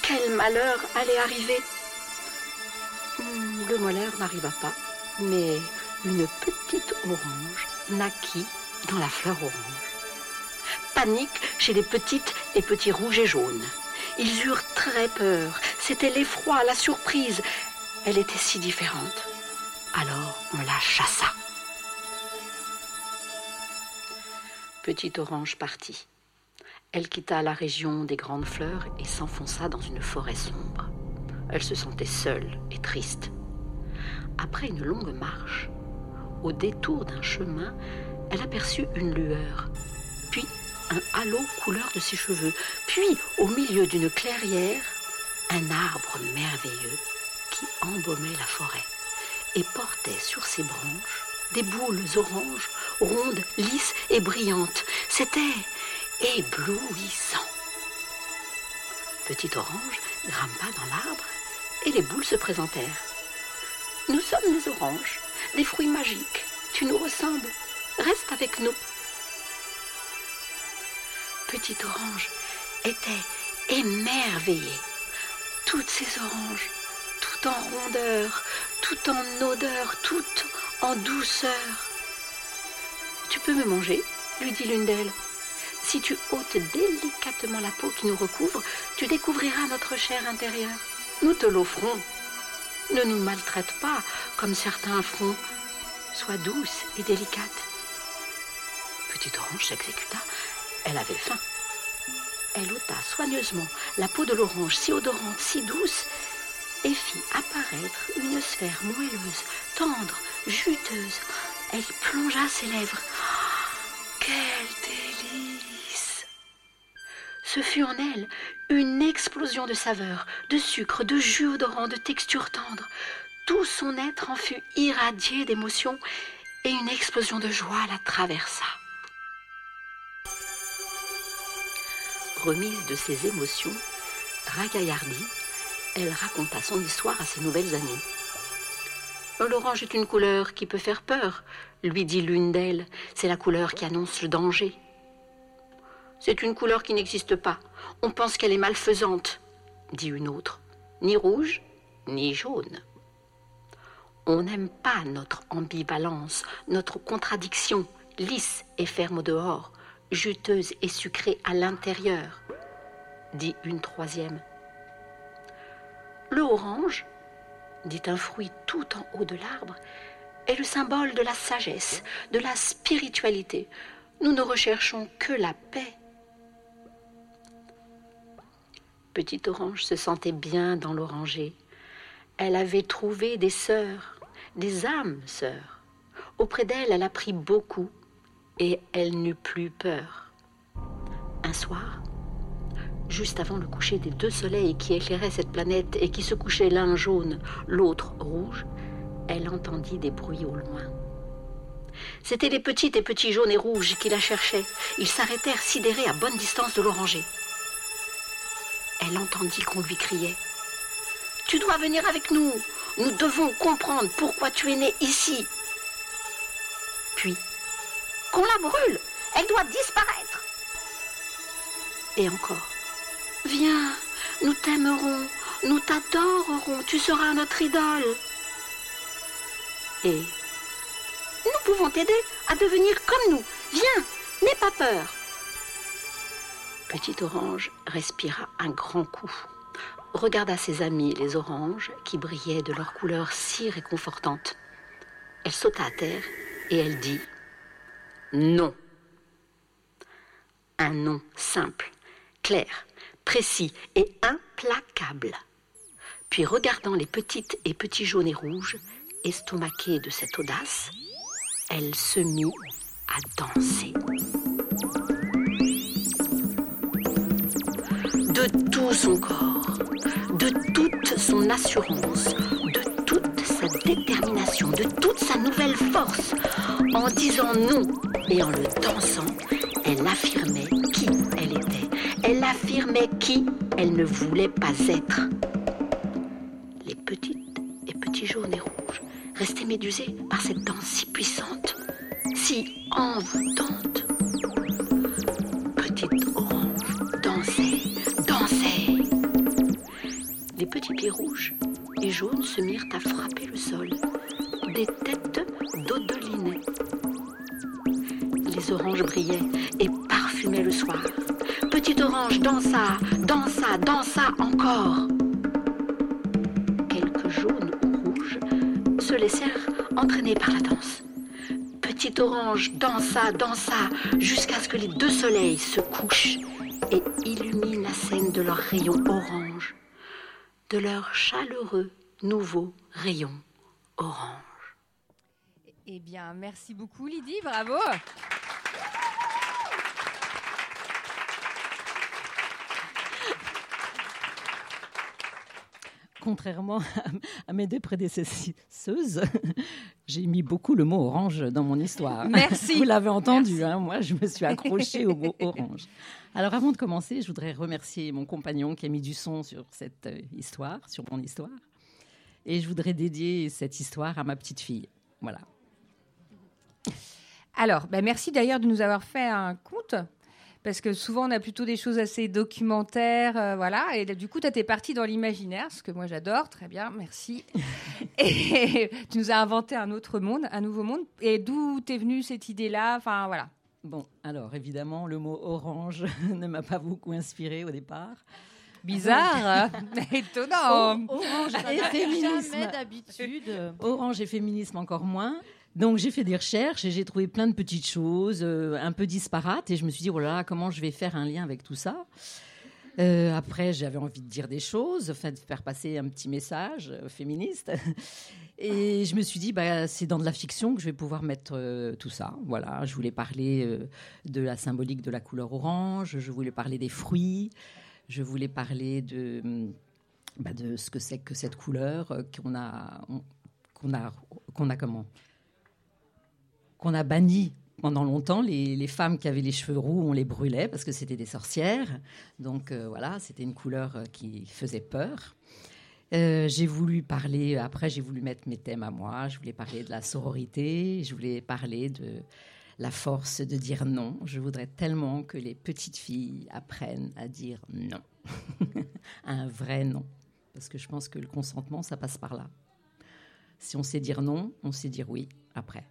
Quel malheur allait arriver Hmm, Le malheur n'arriva pas, mais une petite orange naquit dans la fleur orange. Panique chez les petites et petits rouges et jaunes. Ils eurent très peur. C'était l'effroi, la surprise. Elle était si différente. Alors on la chassa. Petite orange partit. Elle quitta la région des grandes fleurs et s'enfonça dans une forêt sombre. Elle se sentait seule et triste. Après une longue marche, au détour d'un chemin, elle aperçut une lueur, puis un halo couleur de ses cheveux, puis au milieu d'une clairière, un arbre merveilleux qui embaumait la forêt et portait sur ses branches des boules oranges, rondes, lisses et brillantes. C'était éblouissant. Petit orange grimpa dans l'arbre et les boules se présentèrent. Nous sommes des oranges, des fruits magiques. Tu nous ressembles. Reste avec nous. Petit orange était émerveillé. Toutes ces oranges, tout en rondeur, tout en odeur, tout en douceur. Tu peux me manger, lui dit l'une d'elles. Si tu ôtes délicatement la peau qui nous recouvre, tu découvriras notre chair intérieure. Nous te l'offrons. Ne nous maltraite pas comme certains font. Sois douce et délicate. Petite orange s'exécuta. Elle avait faim. Elle ôta soigneusement la peau de l'orange, si odorante, si douce, et fit apparaître une sphère moelleuse, tendre, juteuse. Elle plongea ses lèvres. Quel délice Ce fut en elle une explosion de saveurs, de sucre, de jus odorant, de texture tendre. Tout son être en fut irradié d'émotion et une explosion de joie la traversa. Remise de ses émotions, ragaillardie, elle raconta son histoire à ses nouvelles amies. L'orange est une couleur qui peut faire peur, lui dit l'une d'elles. C'est la couleur qui annonce le danger. C'est une couleur qui n'existe pas. On pense qu'elle est malfaisante, dit une autre. Ni rouge, ni jaune. On n'aime pas notre ambivalence, notre contradiction, lisse et ferme au dehors, juteuse et sucrée à l'intérieur, dit une troisième. Le orange, dit un fruit tout en haut de l'arbre, est le symbole de la sagesse, de la spiritualité. Nous ne recherchons que la paix. Petite Orange se sentait bien dans l'oranger. Elle avait trouvé des sœurs, des âmes sœurs. Auprès d'elle, elle apprit beaucoup et elle n'eut plus peur. Un soir, juste avant le coucher des deux soleils qui éclairaient cette planète et qui se couchaient l'un jaune, l'autre rouge, elle entendit des bruits au loin. C'étaient les petites et petits jaunes et rouges qui la cherchaient. Ils s'arrêtèrent sidérés à bonne distance de l'oranger. Elle entendit qu'on lui criait Tu dois venir avec nous. Nous devons comprendre pourquoi tu es né ici. Puis, qu'on la brûle. Elle doit disparaître. Et encore. Viens, nous t'aimerons, nous t'adorerons, tu seras notre idole. Et nous pouvons t'aider à devenir comme nous. Viens, n'aie pas peur. Petite Orange respira un grand coup, regarda ses amis les oranges qui brillaient de leur couleur si réconfortante. Elle sauta à terre et elle dit Non. Un non simple, clair, précis et implacable. Puis regardant les petites et petits jaunes et rouges, estomaqués de cette audace, elle se mit à danser. De tout son corps, de toute son assurance, de toute sa détermination, de toute sa nouvelle force, en disant non et en le dansant, elle affirmait qui elle était. Elle affirmait qui elle ne voulait pas être. Les petites et petits jaunes et rouges restaient médusés par cette danse si puissante, si envoûtante. Petite orange dansait, dansait. Les petits pieds rouges et jaunes se mirent à frapper le sol. Des têtes dodelinées. Les oranges brillaient et parfumaient le soir. Petite orange dansa, dansa, dansa encore. Quelques jaunes ou rouges se laissèrent entraîner par la danse. Petite orange dansa, dansa, jusqu'à ce que les deux soleils se couchent et illuminent la scène de leurs rayons orange, de leurs chaleureux nouveaux rayons orange. Eh bien, merci beaucoup Lydie, bravo. Contrairement à mes deux prédécesseuses, j'ai mis beaucoup le mot orange dans mon histoire. Merci. Vous l'avez entendu, hein, moi je me suis accrochée au mot orange. Alors avant de commencer, je voudrais remercier mon compagnon qui a mis du son sur cette euh, histoire, sur mon histoire. Et je voudrais dédier cette histoire à ma petite fille. Voilà. Alors, bah, merci d'ailleurs de nous avoir fait un conte. Parce que souvent, on a plutôt des choses assez documentaires, euh, voilà. Et du coup, tu es parti dans l'imaginaire, ce que moi j'adore. Très bien, merci. et tu nous as inventé un autre monde, un nouveau monde. Et d'où t'es venue cette idée-là? Enfin, voilà. Bon, alors évidemment, le mot orange ne m'a pas beaucoup inspiré au départ. Bizarre, étonnant. O- orange et Jamais féminisme. d'habitude. Orange et féminisme encore moins. Donc j'ai fait des recherches et j'ai trouvé plein de petites choses euh, un peu disparates et je me suis dit oh là là comment je vais faire un lien avec tout ça? Euh, après j'avais envie de dire des choses, enfin de faire passer un petit message euh, féministe et je me suis dit bah c'est dans de la fiction que je vais pouvoir mettre tout ça. Voilà, je voulais parler de la symbolique de la couleur orange, je voulais parler des fruits, je voulais parler de bah, de ce que c'est que cette couleur qu'on a a qu'on a comment? Qu'on a banni pendant longtemps. Les, femmes qui avaient les cheveux roux, on les brûlait parce que c'était des sorcières. Donc euh, voilà, c'était une couleur euh, qui faisait peur. Euh, j'ai voulu parler, après j'ai voulu mettre mes thèmes à moi, je voulais parler de la sororité, je voulais parler de la force de dire non. Je voudrais tellement que les petites filles apprennent à dire non, un vrai non. Parce que je pense que le consentement, ça passe par là. Si on sait dire non, on sait dire oui après.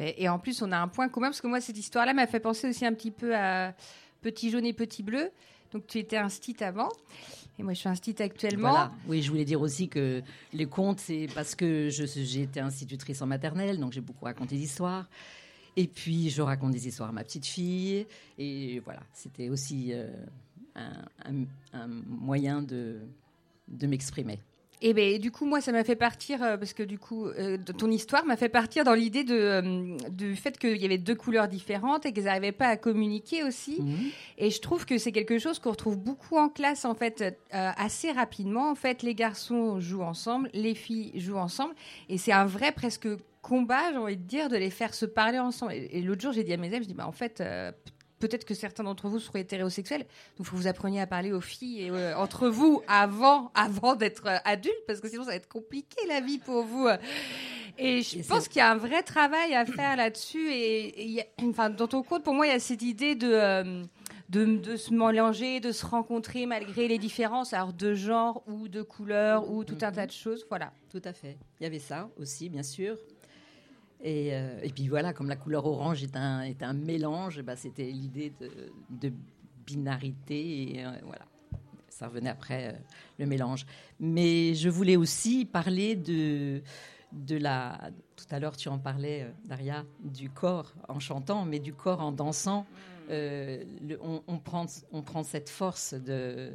Et en plus, on a un point commun, parce que moi, cette histoire-là m'a fait penser aussi un petit peu à Petit jaune et Petit bleu. Donc, tu étais un stit avant, et moi, je suis un stit actuellement. Voilà. Oui, je voulais dire aussi que les contes, c'est parce que j'ai été institutrice en maternelle, donc j'ai beaucoup raconté d'histoires. Et puis, je raconte des histoires à ma petite fille. Et voilà, c'était aussi euh, un, un- un moyen de, de m'exprimer. Et ben, du coup, moi, ça m'a fait partir, euh, parce que du coup, euh, ton histoire m'a fait partir dans l'idée de, euh, du fait qu'il y avait deux couleurs différentes et qu'elles n'arrivaient pas à communiquer aussi. Et je trouve que c'est quelque chose qu'on retrouve beaucoup en classe, en fait, assez rapidement. En fait, les garçons jouent ensemble, les filles jouent ensemble. Et c'est un vrai presque combat, j'ai envie de dire, de les faire se parler ensemble. Et, et l'autre jour, j'ai dit à mes élèves, je dis, bah, en fait, peut-être que certains d'entre vous seront hétérosexuels, donc il faut que vous appreniez à parler aux filles et, euh, entre vous avant, avant d'être euh, adulte, parce que sinon ça va être compliqué la vie pour vous. Et je pense qu'il y a un vrai travail à faire là-dessus. Et, et il y a- enfin, dans ton compte, pour moi, il y a cette idée de, euh, de, de se mélanger, de se rencontrer malgré les différences, alors de genre ou de couleur ou tout un tas de choses. Voilà. Tout à fait. Il y avait ça aussi, bien sûr. Et, euh, et puis voilà, comme la couleur orange est un, est un mélange, bah, c'était l'idée de, de binarité. Et euh, voilà, ça revenait après euh, le mélange. Mais je voulais aussi parler de, de la. Tout à l'heure, tu en parlais, Daria, du corps en chantant, mais du corps en dansant. Le- on, on prend, on prend cette force de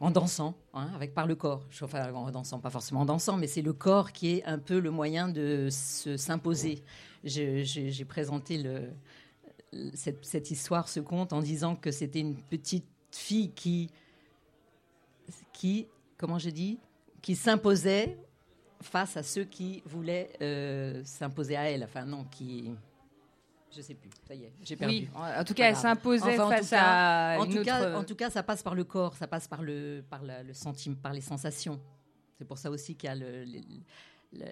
en dansant, hein, avec par le corps. Enfin, en dansant, pas forcément en dansant, mais c'est le corps qui est un peu le moyen de se- s'imposer. J'ai présenté cette histoire, ce conte, en disant que c'était une petite fille qui, qui comment j'ai dit, qui s'imposait face à ceux qui voulaient euh, s'imposer à elle. Enfin non, qui je sais plus. Ça y est, j'ai perdu. Oui, en- tout cas, elle s'imposait en face cas- à En une tout, cas, en tout cas, ça passe par le corps, ça passe par le, par la- le sentiment, par les sensations. C'est pour ça aussi qu'il y a le- le- le-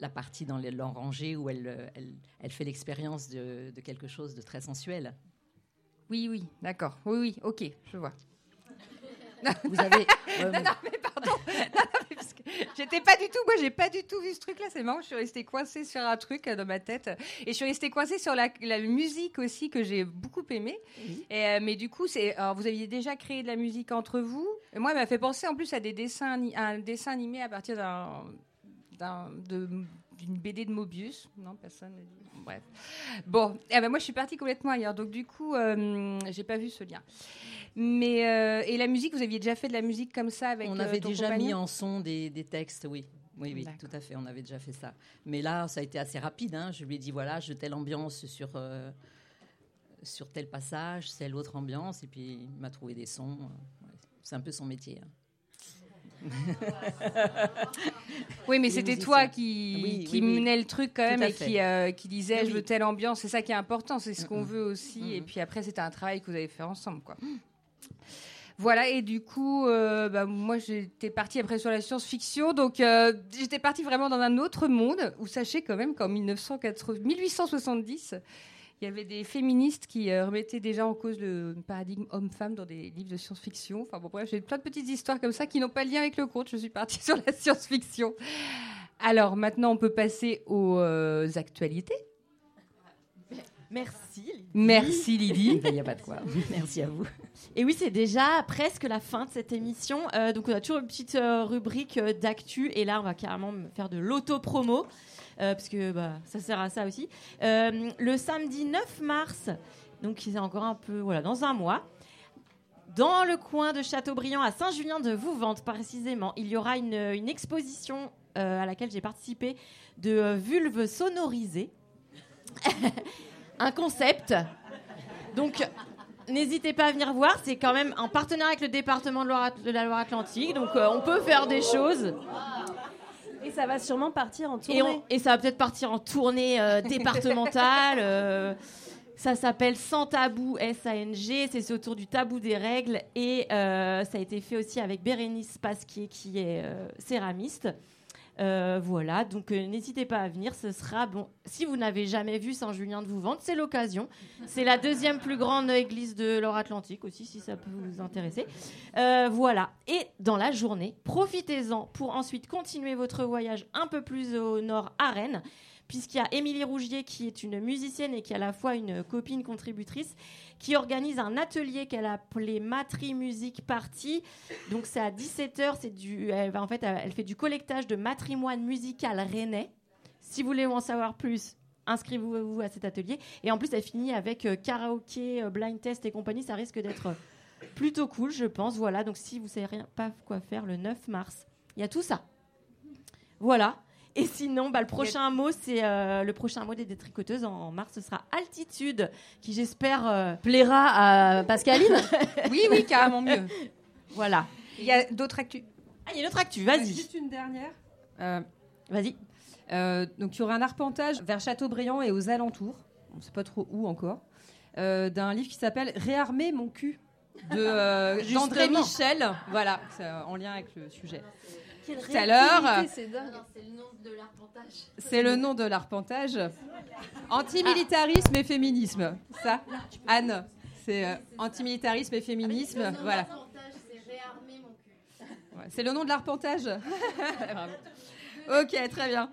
la partie dans l'orangé où elle, elle, elle fait l'expérience de, de quelque chose de très sensuel. Oui, oui, d'accord. Oui, oui, ok, je vois. Vous avez. non, non, mais pardon. Non, J'étais pas du tout, moi j'ai pas du tout vu ce truc-là, c'est marrant, je suis restée coincée sur un truc euh, dans ma tête. Et je suis restée coincée sur la, la musique aussi que j'ai beaucoup aimée. Et, euh, mais du coup, c'est, alors, vous aviez déjà créé de la musique entre vous. Et moi, elle m'a fait penser en plus à des dessins, à un dessin animé à partir d'un, d'un, de- d'une BD de Mobius. Non, personne. n'a dit. Bref. Bon, eh ben, moi je suis partie complètement ailleurs, donc du coup, euh, j'ai pas vu ce lien. Mais euh, et la musique, vous aviez déjà fait de la musique comme ça avec On euh, avait ton déjà mis en son des, des textes, oui. Oui, oui, tout à fait. On avait déjà fait ça. Mais là, ça a été assez rapide. hein. Je lui ai dit voilà, je telle ambiance sur euh, sur tel passage, c'est l'autre ambiance, et puis il m'a trouvé des sons. C'est un peu son métier. hein. Oui, mais c'était toi qui, Oui, qui oui, oui. menait le truc quand même et qui, euh, qui disait Oui, je veux telle ambiance. C'est ça qui est important, c'est ce qu'on Mm, mm. veut aussi. Mm, Et mm. puis après, c'était un travail que vous avez fait ensemble. quoi. Voilà, et du coup, euh, bah, moi j'étais partie après sur la science-fiction, donc euh, j'étais partie vraiment dans un autre monde où sachez quand même qu'en 1980 1870, il y avait des féministes qui euh, remettaient déjà en cause le paradigme homme-femme dans des livres de science-fiction. Enfin bon, bref, j'ai plein de petites histoires comme ça qui n'ont pas de lien avec le conte. Je suis partie sur la science-fiction. Alors maintenant, on peut passer aux actualités. Merci. Lydie. Merci Lydie. Il n'y a pas de quoi. Merci à vous. Et oui, c'est déjà presque la fin de cette émission. Euh, donc, on a toujours une petite euh, rubrique euh, d'actu. Et là, on va carrément faire de l'auto-promo. parce que bah, ça sert à ça aussi. Le samedi 9 mars, donc c'est encore un peu, voilà, dans un mois, dans le coin de Châteaubriand, à Saint-Julien-de-Vouvante précisément, il y aura une, une exposition à laquelle j'ai participé de vulves sonorisées. un concept. Donc, n'hésitez pas à venir voir. C'est quand même en partenariat avec le département de, Loire- de la Loire-Atlantique. Donc, euh, on peut faire des choses. Et ça va sûrement partir en tournée. Et, on- et ça va peut-être partir en tournée euh, départementale. euh, ça s'appelle Sans Tabou, S-A-N-G. C'est autour du tabou des règles. Et ça a été fait aussi avec Bérénice Pasquier, qui est céramiste. Euh, voilà, donc euh, n'hésitez pas à venir. Ce sera bon. Si vous n'avez jamais vu Saint-Julien de Vouvante, c'est l'occasion. C'est la deuxième plus grande église de l'Or-Atlantique aussi, si ça peut vous intéresser. Euh, voilà. Et dans la journée, profitez-en pour ensuite continuer votre voyage un peu plus au nord à Rennes, puisqu'il y a Émilie Rougier qui est une musicienne et qui est à la fois une copine contributrice qui organise un atelier qu'elle a appelé Matri Music Party. Donc c'est à 17h, c'est du elle en fait elle fait du collectage de matrimoine musical rennais. Si vous voulez en savoir plus, inscrivez-vous à cet atelier et en plus elle finit avec euh, karaoké, euh, blind test et compagnie, ça risque d'être euh, plutôt cool, je pense. Voilà, donc si vous savez rien pas quoi faire le 9 mars, il y a tout ça. Voilà. Et sinon, bah, le prochain mot, c'est euh, le prochain mot des détricoteuses en mars, ce sera altitude, qui j'espère euh, Plaira à Pascaline Oui, oui, carrément mieux. Voilà. Il y a d'autres actus. Ah, il y a une autre actu, vas-y. Juste une dernière. Vas-y. Euh, donc il y aura un arpentage vers Châteaubriand et aux alentours, on ne sait pas trop où encore, euh, d'un livre qui s'appelle Réarmer mon cul de euh, d'André Michel. Voilà, c'est en lien avec le sujet. Quelle Tout à l'heure, réactivité, c'est le nom de l'arpentage. c'est le nom de l'arpentage. Antimilitarisme et féminisme. Ça, Anne, c'est euh, antimilitarisme et féminisme. Voilà. c'est le nom de l'arpentage. Ok, très bien.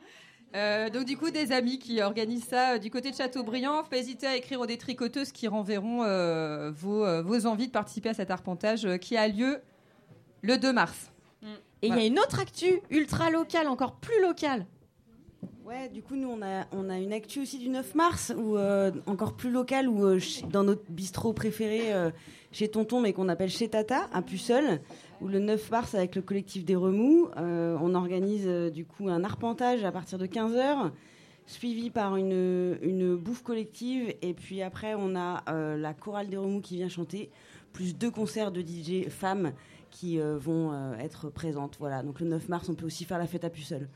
Euh, donc du coup, des amis qui organisent ça euh, du côté de Châteaubriand, faut pas hésiter à écrire aux détricoteuses qui renverront euh, vos, euh, vos envies de participer à cet arpentage euh, qui a lieu le 2 mars. Et il y a une autre actu ultra locale, encore plus locale. Ouais, du coup, nous, on a, on a une actu aussi du 9 mars, où, euh, encore plus locale, où, euh, dans notre bistrot préféré, euh, chez Tonton, mais qu'on appelle chez Tata, à Puceul, où le 9 mars, avec le collectif des Remous, euh, on organise euh, du coup un arpentage à partir de 15h, suivi par une, une bouffe collective, et puis après, on a euh, la chorale des Remous qui vient chanter, plus deux concerts de DJ femmes qui euh, vont euh, être présentes. Voilà, donc le 9 mars, on peut aussi faire la fête à Puceul.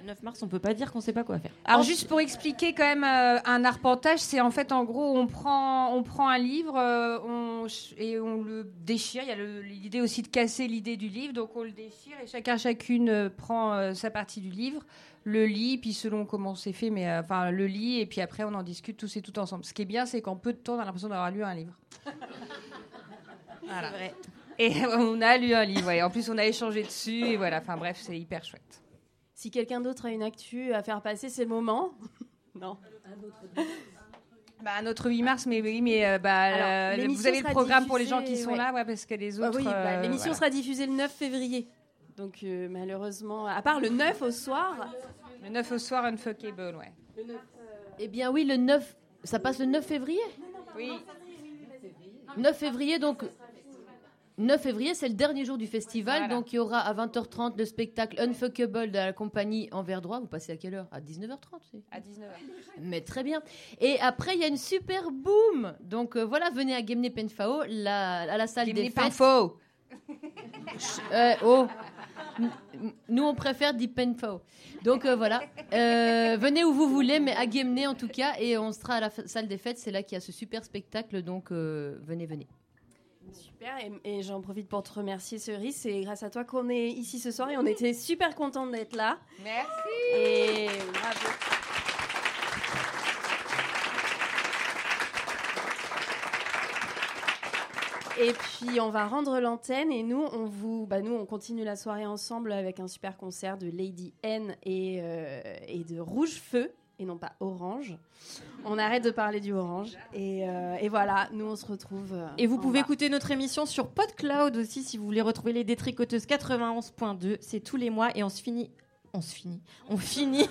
Le 9 mars, on peut pas dire qu'on sait pas quoi faire. Alors juste pour expliquer quand même euh, un arpentage, c'est en fait en gros on prend on prend un livre euh, on, et on le déchire. Il y a l'idée aussi de casser l'idée du livre, donc on le déchire et chacun chacune euh, prend euh, sa partie du livre, le lit, puis selon comment c'est fait, mais euh, enfin le lit et puis après on en discute tous et tout ensemble. Ce qui est bien, c'est qu'en peu de temps on a l'impression d'avoir lu un livre. Voilà. Et on a lu un livre, en plus on a échangé dessus et voilà. Enfin bref, c'est hyper chouette. Si quelqu'un d'autre a une actu à faire passer, c'est le moment. non. Bah, un autre 8 mars, mais oui, mais euh, bah, Alors, euh, vous avez le programme pour les gens qui sont ouais. là, ouais, parce que les Ah autres. oui, bah, euh, l'émission voilà. sera diffusée le 9 février. Donc euh, malheureusement, à part le 9 au soir. Le 9 au soir, Unfuckable, ouais. Eh bien oui, le 9, ça passe le 9 février? Oui. 9 février, donc 9 février, c'est le dernier jour du festival, donc il y aura à 20h30 le spectacle Unfuckable de la compagnie Envers Droit. Vous passez à quelle heure? À 19h30 À 19h. Mais très bien. Et après, il y a une super boom. Donc euh, voilà, venez à Gemne Penfao, la, à la salle Gemne des fêtes. Penfao. Euh, oh. Nous, on préfère Deep Penfao. Donc euh, voilà, Euh, venez où vous voulez, mais à Gemne en tout cas, et on sera à la salle des fêtes. C'est là qu'il y a ce super spectacle, donc euh, venez, venez. Super, et, et j'en profite pour te remercier Cerise, c'est grâce à toi qu'on est ici ce soir et on était super contents d'être là. Merci. Et bravo. Et puis on va rendre l'antenne et nous on vous bah nous on continue la soirée ensemble avec un super concert de Lady N et, euh, et de Rouge Feu et non pas Orange. On arrête de parler du Orange et, euh, et voilà, nous on se retrouve. euh, Et vous pouvez bas. écouter notre émission sur PodCloud aussi si vous voulez retrouver les détricoteuses 91.2. C'est tous les mois et on se finit. On se finit. On finit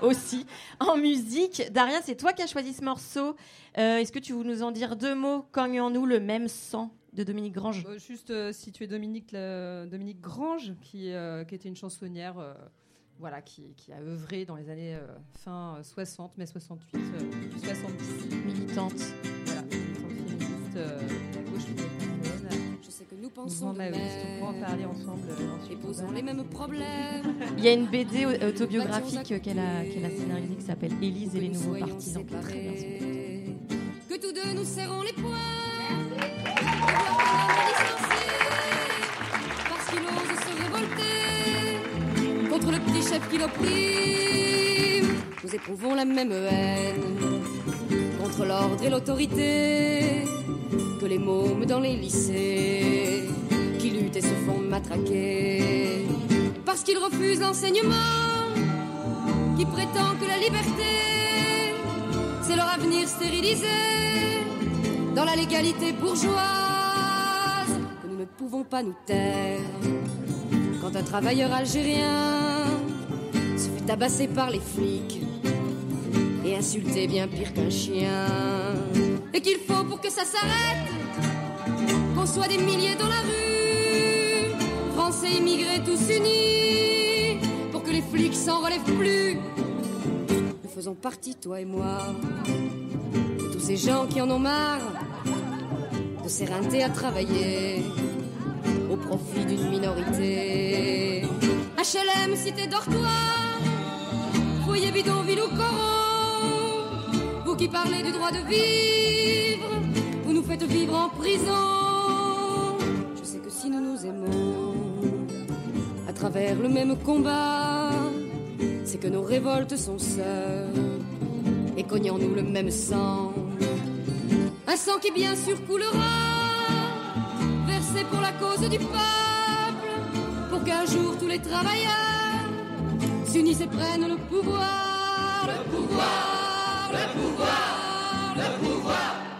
aussi en musique. Daria, c'est toi qui as choisi ce morceau. Euh, Est-ce que tu veux nous en dire deux mots? Cognons-nous le même sang de Dominique Grange Euh, juste euh, situer Dominique, Dominique Grange, qui, euh, qui était une chansonnière euh, voilà, qui, qui a œuvré dans les années euh, fin euh, 60, mai 68, euh, 70. Militante. Voilà, militante féministe euh, de la gauche. Je sais que nous Mouvement pensons de maoïste. On pourra en même parler ensemble. euh, et posons les mêmes problèmes. Il y a une BD au- autobiographique qu'elle a, qu'elle a scénarisée qui s'appelle Élise et les nouveaux partisans. qui est très bien. Que tous deux nous serrons les poings. Chef qui l'opprime. Nous éprouvons la même haine contre l'ordre et l'autorité que les mômes dans les lycées qui luttent et se font matraquer. Parce qu'ils refusent l'enseignement qui prétend que la liberté c'est leur avenir stérilisé dans la légalité bourgeoise que nous ne pouvons pas nous taire. Quand un travailleur algérien tabasser par les flics et insulté bien pire qu'un chien, et qu'il faut pour que ça s'arrête qu'on soit des milliers dans la rue, Français immigrés tous unis, pour que les flics s'en relèvent plus. Nous faisons partie, toi et moi, de tous ces gens qui en ont marre de s'éreinter à travailler au profit d'une minorité. HLM, cité dortoir, foyer bidonville ou coron, vous qui parlez du droit de vivre, vous nous faites vivre en prison. Je sais que si nous nous aimons, à travers le même combat, c'est que nos révoltes sont sœurs et cognons-nous le même sang. Un sang qui bien sûr coulera, versé pour la cause du peuple, pour qu'un jour tous les travailleurs s'unissent et prennent le pouvoir. Le pouvoir, le pouvoir, le pouvoir.